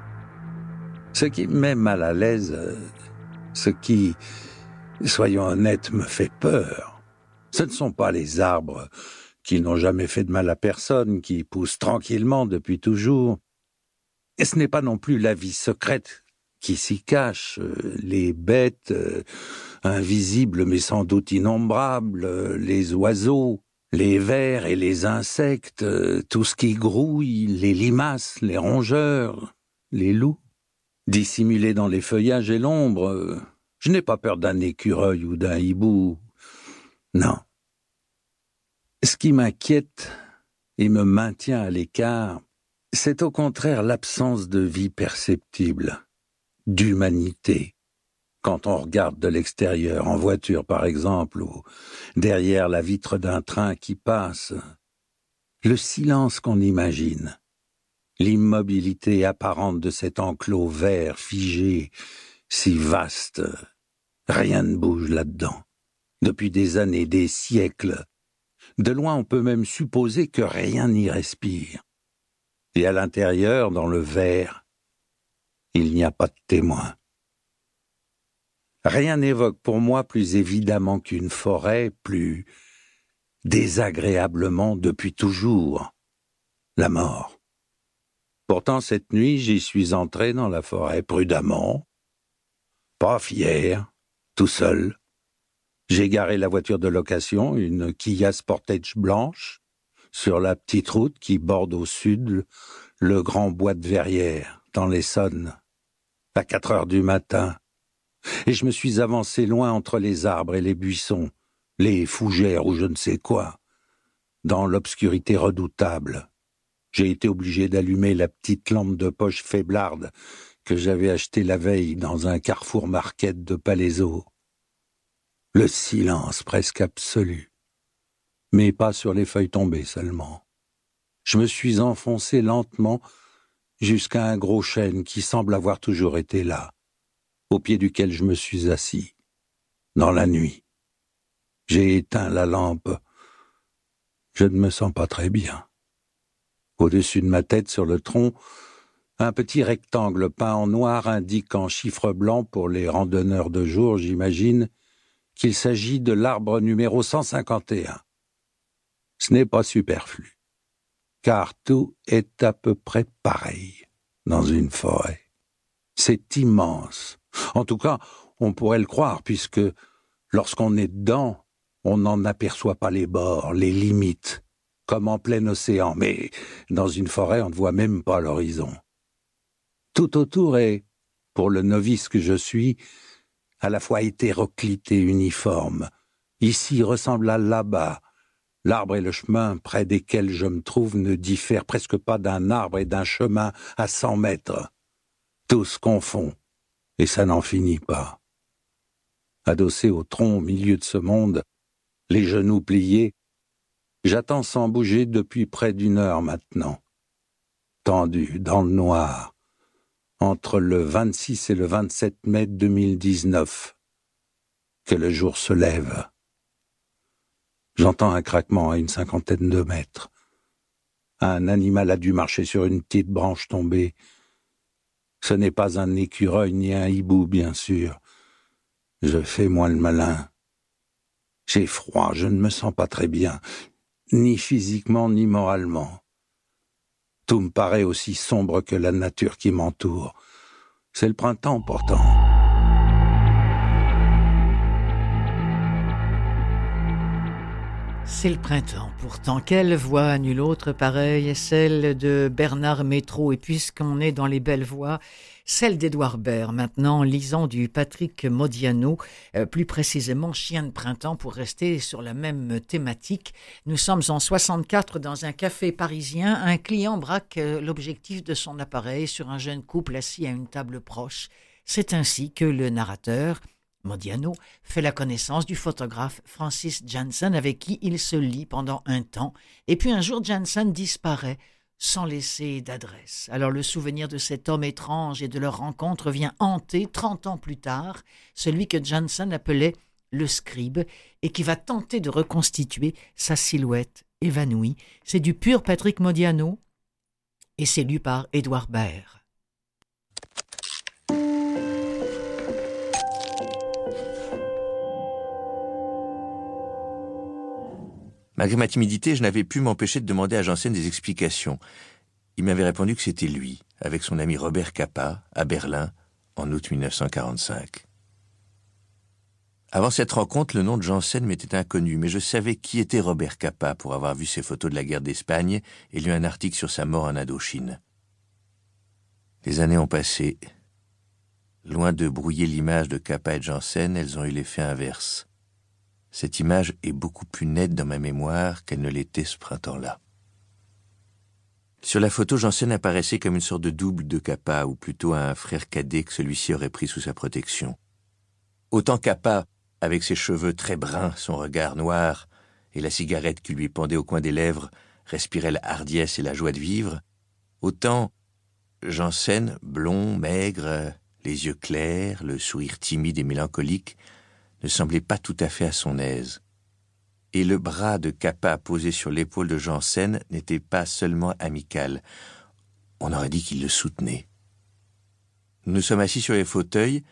Speaker 6: Ce qui met mal à l'aise, ce qui, soyons honnêtes, me fait peur, ce ne sont pas les arbres qui n'ont jamais fait de mal à personne, qui poussent tranquillement depuis toujours. Et ce n'est pas non plus la vie secrète qui s'y cache, les bêtes invisibles mais sans doute innombrables, euh, les oiseaux, les vers et les insectes, tout ce qui grouille, les limaces, les rongeurs, les loups, dissimulés dans les feuillages et l'ombre. Je n'ai pas peur d'un écureuil ou d'un hibou. Non. Ce qui m'inquiète et me maintient à l'écart, c'est au contraire l'absence de vie perceptible, d'humanité. Quand on regarde de l'extérieur, en voiture par exemple, ou derrière la vitre d'un train qui passe, le silence qu'on imagine, l'immobilité apparente de cet enclos vert figé, si vaste, rien ne bouge là-dedans. Depuis des années, des siècles, de loin, on peut même supposer que rien n'y respire. Et à l'intérieur, dans le verre, il n'y a pas de témoin. Rien n'évoque pour moi plus évidemment qu'une forêt, plus désagréablement depuis toujours, la mort. Pourtant, cette nuit, j'y suis entré dans la forêt prudemment, pas fier, tout seul, j'ai garé la voiture de location, une Kia Sportage blanche, sur la petite route qui borde au sud le grand bois de Verrières, dans l'Essonne, à quatre heures du matin. Et je me suis avancé loin entre les arbres et les buissons, les fougères ou je ne sais quoi, dans l'obscurité redoutable. J'ai été obligé d'allumer la petite lampe de poche faiblarde que j'avais achetée la veille dans un carrefour market de Palaiseau le silence presque absolu, mais pas sur les feuilles tombées seulement. Je me suis enfoncé lentement jusqu'à un gros chêne qui semble avoir toujours été là, au pied duquel je me suis assis, dans la nuit. J'ai éteint la lampe. Je ne me sens pas très bien. Au-dessus de ma tête, sur le tronc, un petit rectangle peint en noir indique en chiffres blancs pour les randonneurs de jour, j'imagine, qu'il s'agit de l'arbre numéro 151. Ce n'est pas superflu, car tout est à peu près pareil dans une forêt. C'est immense. En tout cas, on pourrait le croire, puisque lorsqu'on est dedans, on n'en aperçoit pas les bords, les limites, comme en plein océan, mais dans une forêt, on ne voit même pas l'horizon. Tout autour est, pour le novice que je suis, à la fois hétéroclite et uniforme. Ici ressemble à là-bas. L'arbre et le chemin près desquels je me trouve ne diffèrent presque pas d'un arbre et d'un chemin à cent mètres. Tous confond, et ça n'en finit pas. Adossé au tronc au milieu de ce monde, les genoux pliés, j'attends sans bouger depuis près d'une heure maintenant. Tendu dans le noir, entre le 26 et le 27 mai 2019 que le jour se lève. J'entends un craquement à une cinquantaine de mètres. Un animal a dû marcher sur une petite branche tombée. Ce n'est pas un écureuil ni un hibou, bien sûr. Je fais moi le malin. J'ai froid, je ne me sens pas très bien, ni physiquement ni moralement. Tout me paraît aussi sombre que la nature qui m'entoure. C'est le printemps pourtant.
Speaker 1: C'est le printemps. Pourtant, quelle voix, nulle autre pareille, celle de Bernard Métro. Et puisqu'on est dans les belles voix, celle d'Édouard Baird, maintenant lisant du Patrick Modiano, euh, plus précisément Chien de printemps, pour rester sur la même thématique. Nous sommes en 64 dans un café parisien. Un client braque euh, l'objectif de son appareil sur un jeune couple assis à une table proche. C'est ainsi que le narrateur, Modiano, fait la connaissance du photographe Francis Janssen avec qui il se lie pendant un temps. Et puis un jour, Janssen disparaît sans laisser d'adresse. Alors le souvenir de cet homme étrange et de leur rencontre vient hanter, trente ans plus tard, celui que Johnson appelait le scribe et qui va tenter de reconstituer sa silhouette évanouie. C'est du pur Patrick Modiano et c'est lu par Édouard Baer.
Speaker 7: Malgré ma timidité, je n'avais pu m'empêcher de demander à Janssen des explications. Il m'avait répondu que c'était lui, avec son ami Robert Capa, à Berlin, en août 1945. Avant cette rencontre, le nom de Janssen m'était inconnu, mais je savais qui était Robert Capa pour avoir vu ses photos de la guerre d'Espagne et lu un article sur sa mort en Indochine. Les années ont passé. Loin de brouiller l'image de Capa et de Janssen, elles ont eu l'effet inverse. Cette image est beaucoup plus nette dans ma mémoire qu'elle ne l'était ce printemps-là. Sur la photo, Janssen apparaissait comme une sorte de double de Kappa, ou plutôt un frère cadet que celui-ci aurait pris sous sa protection. Autant Kappa, avec ses cheveux très bruns, son regard noir, et la cigarette qui lui pendait au coin des lèvres, respirait la hardiesse et la joie de vivre, autant Janssen, blond, maigre, les yeux clairs, le sourire timide et mélancolique, ne semblait pas tout à fait à son aise. Et le bras de Kappa posé sur l'épaule de Janssen n'était pas seulement amical. On aurait dit qu'il le soutenait. Nous nous sommes assis sur les fauteuils,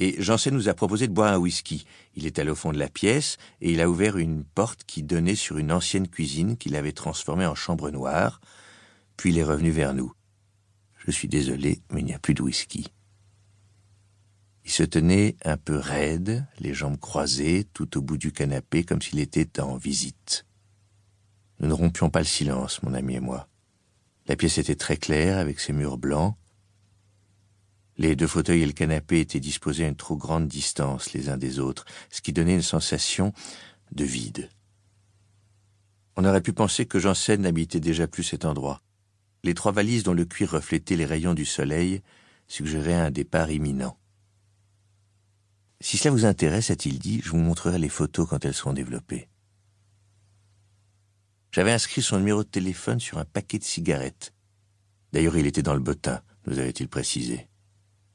Speaker 7: et Janssen nous a proposé de boire un whisky. Il est allé au fond de la pièce, et il a ouvert une porte qui donnait sur une ancienne cuisine qu'il avait transformée en chambre noire, puis il est revenu vers nous. Je suis désolé, mais il n'y a plus de whisky. Il se tenait un peu raide, les jambes croisées, tout au bout du canapé, comme s'il était en visite. Nous ne rompions pas le silence, mon ami et moi. La pièce était très claire, avec ses murs blancs. Les deux fauteuils et le canapé étaient disposés à une trop grande distance les uns des autres, ce qui donnait une sensation de vide. On aurait pu penser que Janssen n'habitait déjà plus cet endroit. Les trois valises dont le cuir reflétait les rayons du soleil suggéraient un départ imminent. Si cela vous intéresse, a-t-il dit, je vous montrerai les photos quand elles seront développées. J'avais inscrit son numéro de téléphone sur un paquet de cigarettes. D'ailleurs, il était dans le bottin, nous avait-il précisé.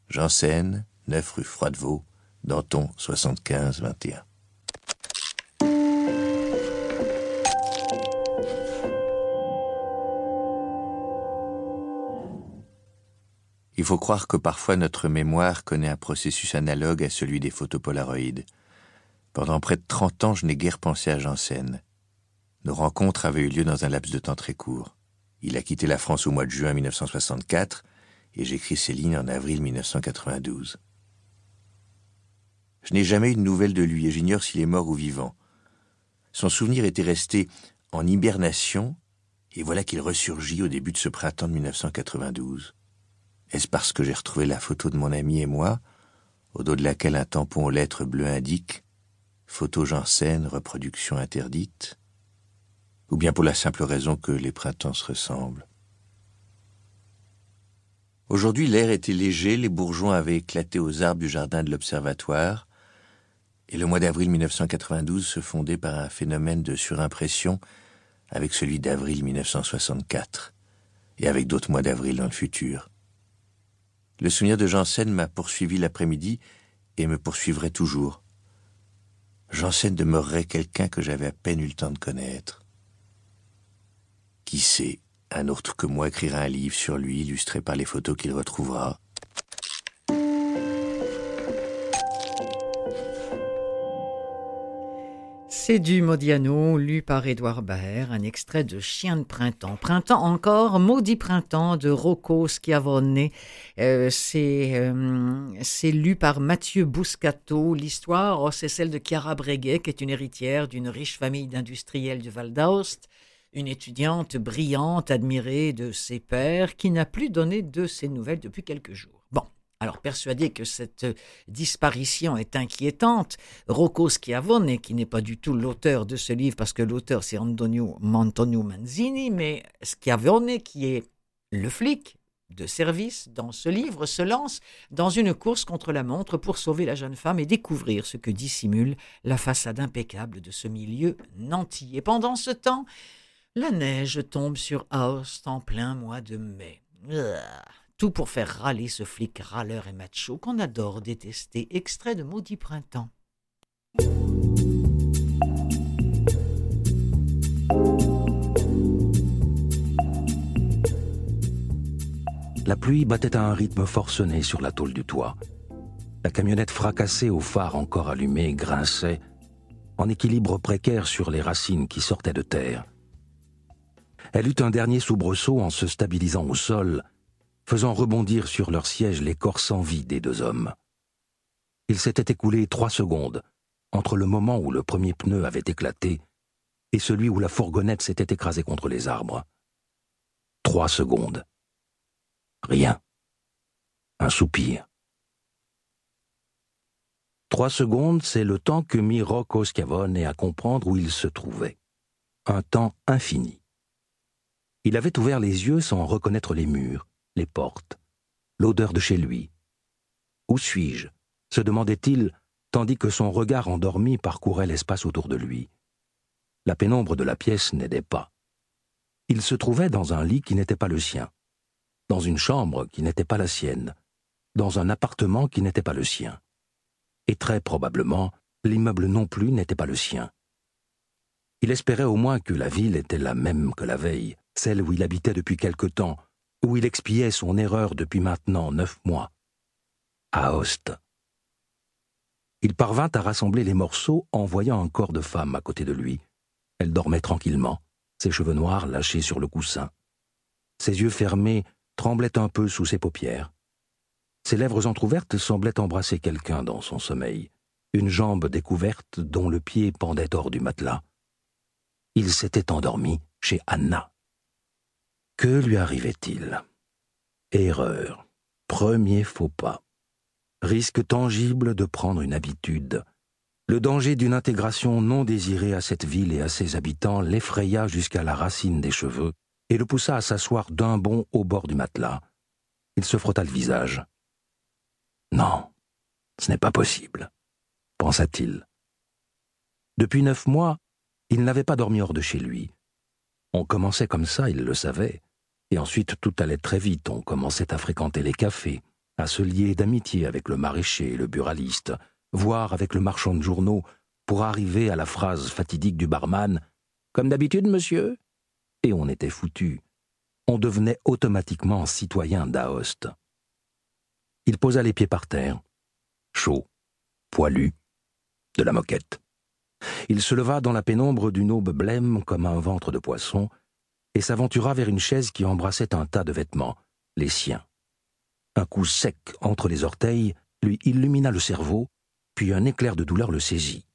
Speaker 7: Janssen, 9 rue Froidevaux, Danton, 75 Il faut croire que parfois notre mémoire connaît un processus analogue à celui des photopolaroïdes. Pendant près de trente ans, je n'ai guère pensé à Janssen. Nos rencontres avaient eu lieu dans un laps de temps très court. Il a quitté la France au mois de juin 1964 et j'écris ces lignes en avril 1992. Je n'ai jamais eu de nouvelles de lui et j'ignore s'il est mort ou vivant. Son souvenir était resté en hibernation et voilà qu'il ressurgit au début de ce printemps de 1992. Est-ce parce que j'ai retrouvé la photo de mon ami et moi, au dos de laquelle un tampon aux lettres bleues indique Photo Janssen, reproduction interdite Ou bien pour la simple raison que les printemps se ressemblent? Aujourd'hui, l'air était léger, les bourgeons avaient éclaté aux arbres du jardin de l'Observatoire, et le mois d'avril 1992 se fondait par un phénomène de surimpression avec celui d'avril 1964, et avec d'autres mois d'avril dans le futur. Le souvenir de Janssen m'a poursuivi l'après-midi et me poursuivrait toujours. Janssen demeurerait quelqu'un que j'avais à peine eu le temps de connaître. Qui sait, un autre que moi écrira un livre sur lui illustré par les photos qu'il retrouvera,
Speaker 1: C'est du Modiano, lu par Édouard Baer, un extrait de Chien de printemps. Printemps encore, maudit printemps de Rocco Schiavone. Euh, euh, c'est lu par Mathieu Bouscato. L'histoire, oh, c'est celle de Chiara Breguet, qui est une héritière d'une riche famille d'industriels du Val d'Aoste, une étudiante brillante, admirée de ses pères, qui n'a plus donné de ses nouvelles depuis quelques jours. Alors persuadé que cette disparition est inquiétante, Rocco Schiavone, qui n'est pas du tout l'auteur de ce livre, parce que l'auteur c'est Antonio, Antonio Manzini, mais Schiavone, qui est le flic de service dans ce livre, se lance dans une course contre la montre pour sauver la jeune femme et découvrir ce que dissimule la façade impeccable de ce milieu nanti. Et pendant ce temps, la neige tombe sur Aoste en plein mois de mai. Tout pour faire râler ce flic râleur et macho qu'on adore détester. Extrait de Maudit Printemps.
Speaker 8: La pluie battait à un rythme forcené sur la tôle du toit. La camionnette fracassée aux phares encore allumés grinçait, en équilibre précaire sur les racines qui sortaient de terre. Elle eut un dernier soubresaut en se stabilisant au sol, faisant rebondir sur leur siège les corps sans vie des deux hommes. Il s'était écoulé trois secondes entre le moment où le premier pneu avait éclaté et celui où la fourgonnette s'était écrasée contre les arbres. Trois secondes. Rien. Un soupir. Trois secondes, c'est le temps que mit Rocco Schiavone à comprendre où il se trouvait. Un temps infini. Il avait ouvert les yeux sans reconnaître les murs, les portes, l'odeur de chez lui. Où suis-je? se demandait-il, tandis que son regard endormi parcourait l'espace autour de lui. La pénombre de la pièce n'aidait pas. Il se trouvait dans un lit qui n'était pas le sien, dans une chambre qui n'était pas la sienne, dans un appartement qui n'était pas le sien et très probablement, l'immeuble non plus n'était pas le sien. Il espérait au moins que la ville était la même que la veille, celle où il habitait depuis quelque temps, où il expiait son erreur depuis maintenant neuf mois. À. Il parvint à rassembler les morceaux en voyant un corps de femme à côté de lui. Elle dormait tranquillement, ses cheveux noirs lâchés sur le coussin. Ses yeux fermés tremblaient un peu sous ses paupières. Ses lèvres entr'ouvertes semblaient embrasser quelqu'un dans son sommeil, une jambe découverte dont le pied pendait hors du matelas. Il s'était endormi chez Anna. Que lui arrivait-il? Erreur. Premier faux pas. Risque tangible de prendre une habitude. Le danger d'une intégration non désirée à cette ville et à ses habitants l'effraya jusqu'à la racine des cheveux et le poussa à s'asseoir d'un bond au bord du matelas. Il se frotta le visage. Non, ce n'est pas possible, pensa-t-il. Depuis neuf mois, il n'avait pas dormi hors de chez lui. On commençait comme ça, il le savait, et ensuite tout allait très vite, on commençait à fréquenter les cafés, à se lier d'amitié avec le maraîcher et le buraliste, voire avec le marchand de journaux, pour arriver à la phrase fatidique du barman Comme d'habitude, monsieur Et on était foutu. On devenait automatiquement citoyen d'Aoste. Il posa les pieds par terre, chaud, poilu, de la moquette. Il se leva dans la pénombre d'une aube blême comme un ventre de poisson et s'aventura vers une chaise qui embrassait un tas de vêtements, les siens. Un coup sec entre les orteils lui illumina le cerveau, puis un éclair de douleur le saisit.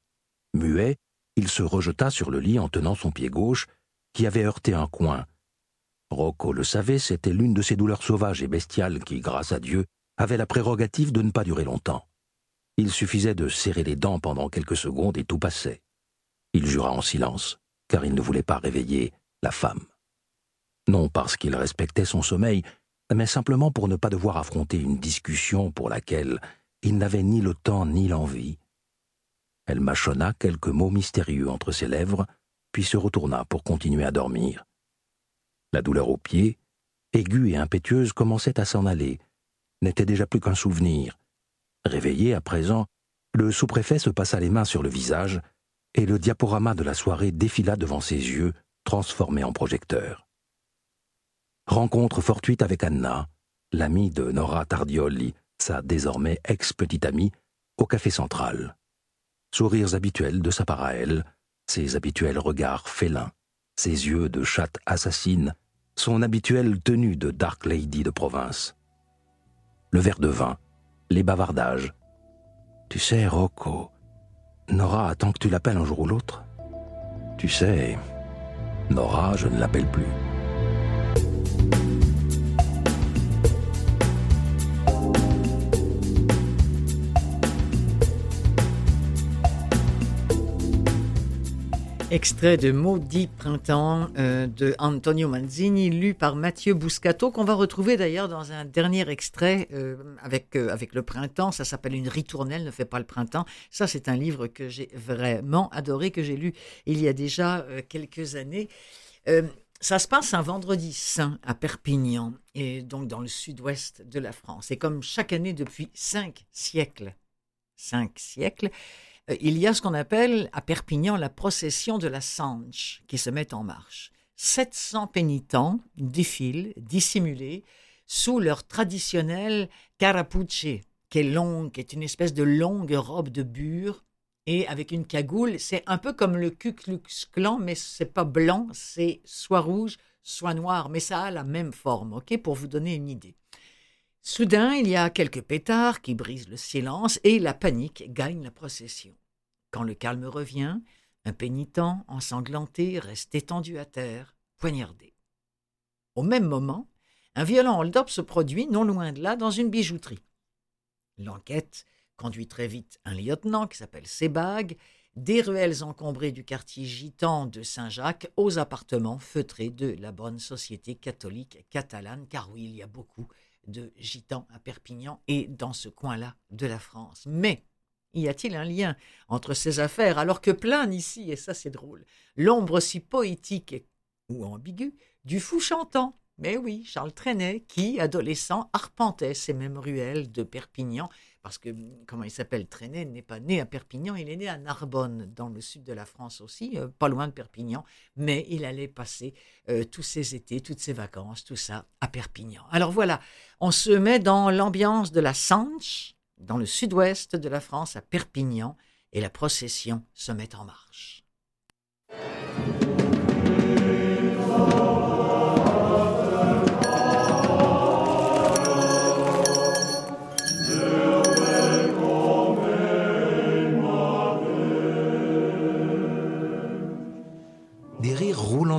Speaker 8: Muet, il se rejeta sur le lit en tenant son pied gauche, qui avait heurté un coin. Rocco le savait, c'était l'une de ces douleurs sauvages et bestiales qui, grâce à Dieu, avait la prérogative de ne pas durer longtemps. Il suffisait de serrer les dents pendant quelques secondes et tout passait. Il jura en silence, car il ne voulait pas réveiller la femme. Non parce qu'il respectait son sommeil, mais simplement pour ne pas devoir affronter une discussion pour laquelle il n'avait ni le temps ni l'envie. Elle mâchonna quelques mots mystérieux entre ses lèvres, puis se retourna pour continuer à dormir. La douleur au pied, aiguë et impétueuse, commençait à s'en aller, n'était déjà plus qu'un souvenir. Réveillé à présent, le sous-préfet se passa les mains sur le visage, et le diaporama de la soirée défila devant ses yeux, transformé en projecteur. Rencontre fortuite avec Anna, l'amie de Nora Tardioli, sa désormais ex-petite amie, au café central. Sourires habituels de sa part à elle, ses habituels regards félins, ses yeux de chatte assassine, son habituelle tenue de Dark Lady de province le verre de vin, les bavardages. Tu sais, Rocco, Nora attend que tu l'appelles un jour ou l'autre. Tu sais, Nora, je ne l'appelle plus.
Speaker 1: Extrait de Maudit Printemps euh, de Antonio Manzini, lu par Mathieu Bouscato, qu'on va retrouver d'ailleurs dans un dernier extrait euh, avec, euh, avec le printemps. Ça s'appelle Une ritournelle ne fait pas le printemps. Ça, c'est un livre que j'ai vraiment adoré, que j'ai lu il y a déjà quelques années. ça se passe un vendredi saint à Perpignan, et donc dans le sud-ouest de la France. Et comme chaque année depuis cinq siècles, cinq siècles, il y a ce qu'on appelle à Perpignan la procession de la Sanche qui se met en marche. 700 pénitents défilent, dissimulés, sous leur traditionnel carapucce, qui est longue, qui est une espèce de longue robe de bure, et avec une cagoule. C'est un peu comme le Ku Klux Klan, mais c'est pas blanc, c'est soit rouge, soit noir, mais ça a la même forme, ok, pour vous donner une idée. Soudain, il y a quelques pétards qui brisent le silence et la panique gagne la procession. Quand le calme revient, un pénitent ensanglanté reste étendu à terre, poignardé. Au même moment, un violent hold-up se produit non loin de là dans une bijouterie. L'enquête conduit très vite un lieutenant qui s'appelle Sebag, des ruelles encombrées du quartier gitan de Saint-Jacques aux appartements feutrés de la bonne société catholique catalane, car oui, il y a beaucoup de gitans à Perpignan et dans ce coin-là de la France. Mais y a-t-il un lien entre ces affaires alors que plane ici, et ça c'est drôle, l'ombre si poétique ou ambiguë du fou chantant? Mais oui, Charles Trenet, qui, adolescent, arpentait ces mêmes ruelles de Perpignan, parce que, comment il s'appelle, Trenet n'est pas né à Perpignan, il est né à Narbonne, dans le sud de la France aussi, euh, pas loin de Perpignan, mais il allait passer euh, tous ses étés, toutes ses vacances, tout ça à Perpignan. Alors voilà, on se met dans l'ambiance de la Sanche, dans le sud-ouest de la France, à Perpignan, et la procession se met en marche.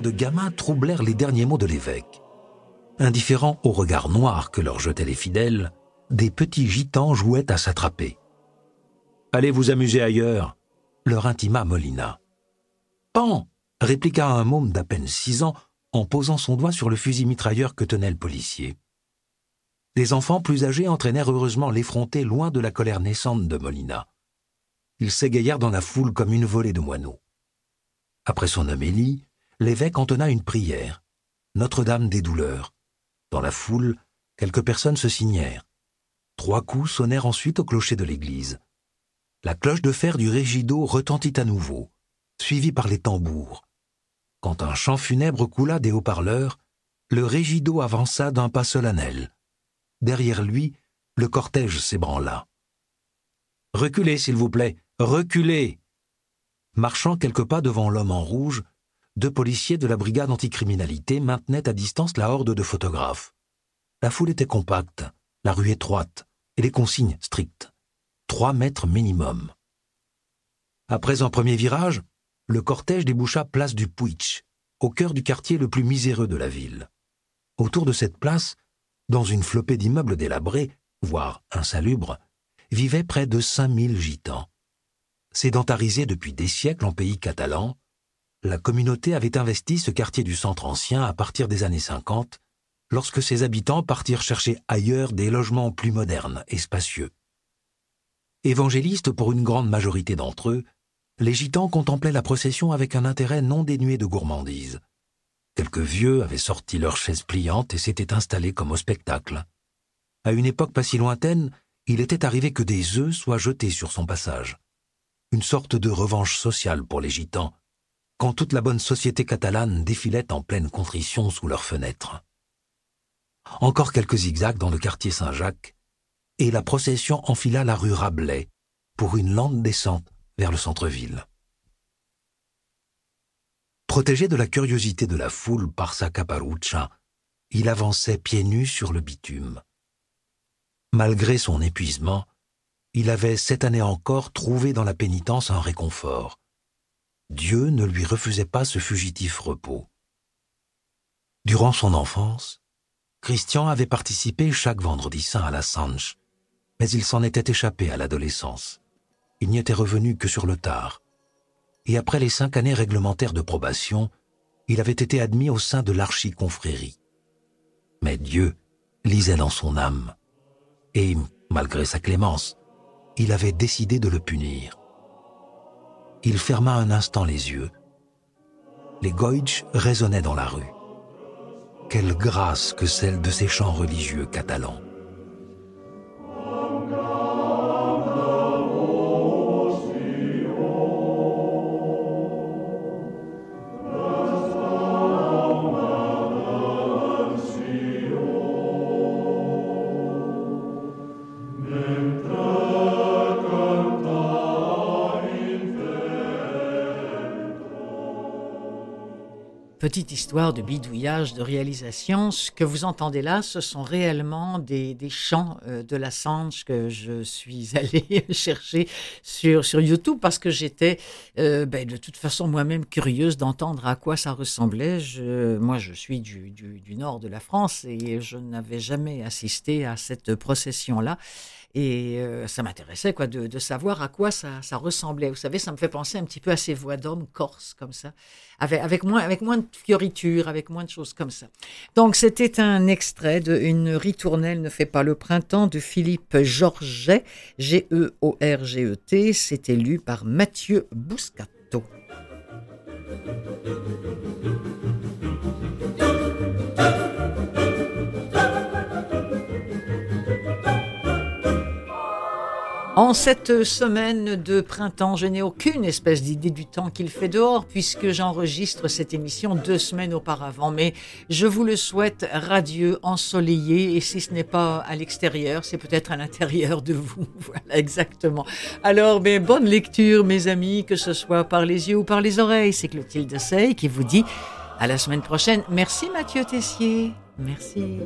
Speaker 8: De gamins troublèrent les derniers mots de l'évêque. Indifférents au regard noir que leur jetaient les fidèles, des petits gitans jouaient à s'attraper. Allez vous amuser ailleurs, leur intima Molina. Pan répliqua un môme d'à peine six ans en posant son doigt sur le fusil mitrailleur que tenait le policier. Des enfants plus âgés entraînèrent heureusement l'effronté loin de la colère naissante de Molina. Ils s'égayèrent dans la foule comme une volée de moineaux. Après son homélie, l'évêque entonna une prière, Notre-Dame des douleurs. Dans la foule, quelques personnes se signèrent. Trois coups sonnèrent ensuite au clocher de l'église. La cloche de fer du régido retentit à nouveau, suivie par les tambours. Quand un chant funèbre coula des haut-parleurs, le régido avança d'un pas solennel. Derrière lui, le cortège s'ébranla. Reculez, s'il vous plaît, reculez. Marchant quelques pas devant l'homme en rouge, deux policiers de la brigade anticriminalité maintenaient à distance la horde de photographes. La foule était compacte, la rue étroite, et les consignes strictes. Trois mètres minimum. Après un premier virage, le cortège déboucha place du Puig, au cœur du quartier le plus miséreux de la ville. Autour de cette place, dans une flopée d'immeubles délabrés, voire insalubres, vivaient près de 5000 gitans. Sédentarisés depuis des siècles en pays catalan, la communauté avait investi ce quartier du centre ancien à partir des années 50, lorsque ses habitants partirent chercher ailleurs des logements plus modernes et spacieux. Évangélistes pour une grande majorité d'entre eux, les gitans contemplaient la procession avec un intérêt non dénué de gourmandise. Quelques vieux avaient sorti leurs chaises pliantes et s'étaient installés comme au spectacle. À une époque pas si lointaine, il était arrivé que des œufs soient jetés sur son passage. Une sorte de revanche sociale pour les gitans, quand toute la bonne société catalane défilait en pleine contrition sous leurs fenêtres. Encore quelques zigzags dans le quartier Saint-Jacques, et la procession enfila la rue Rabelais pour une lente descente vers le centre-ville. Protégé de la curiosité de la foule par sa caparuccia, il avançait pieds nus sur le bitume. Malgré son épuisement, il avait cette année encore trouvé dans la pénitence un réconfort. Dieu ne lui refusait pas ce fugitif repos. Durant son enfance, Christian avait participé chaque vendredi saint à la Sanche, mais il s'en était échappé à l'adolescence. Il n'y était revenu que sur le tard. Et après les cinq années réglementaires de probation, il avait été admis au sein de l'archiconfrérie. Mais Dieu lisait dans son âme. Et, malgré sa clémence, il avait décidé de le punir il ferma un instant les yeux. Les goïtch résonnaient dans la rue. Quelle grâce que celle de ces chants religieux catalans.
Speaker 1: Petite histoire de bidouillage, de réalisation. Ce que vous entendez là, ce sont réellement des, des chants euh, de la Sanche que je suis <laughs> allée chercher sur, sur YouTube parce que j'étais euh, ben, de toute façon moi-même curieuse d'entendre à quoi ça ressemblait. Je, moi, je suis du, du, du nord de la France et je n'avais jamais assisté à cette procession-là. Et euh, ça m'intéressait quoi de, de, savoir à quoi ça, ressemblait. Vous savez, ça me fait penser un petit peu à ces voix d'hommes corses comme ça, avec, avec, moins, avec moins de fioritures, avec moins de choses comme ça. Donc c'était un extrait de Une ritournelle ne fait pas le printemps de Philippe Georget, G-E-O-R-G-E-T. C'était lu par Mathieu Bouscato. En cette semaine de printemps, je n'ai aucune espèce d'idée du temps qu'il fait dehors puisque j'enregistre cette émission deux semaines auparavant. Mais je vous le souhaite radieux, ensoleillé et si ce n'est pas à l'extérieur, c'est peut-être à l'intérieur de vous. <laughs> Voilà, exactement. Alors, ben, bonne lecture, mes amis, que ce soit par les yeux ou par les oreilles. C'est Clotilde Sey qui vous dit à la semaine prochaine. Merci Mathieu Tessier. Merci.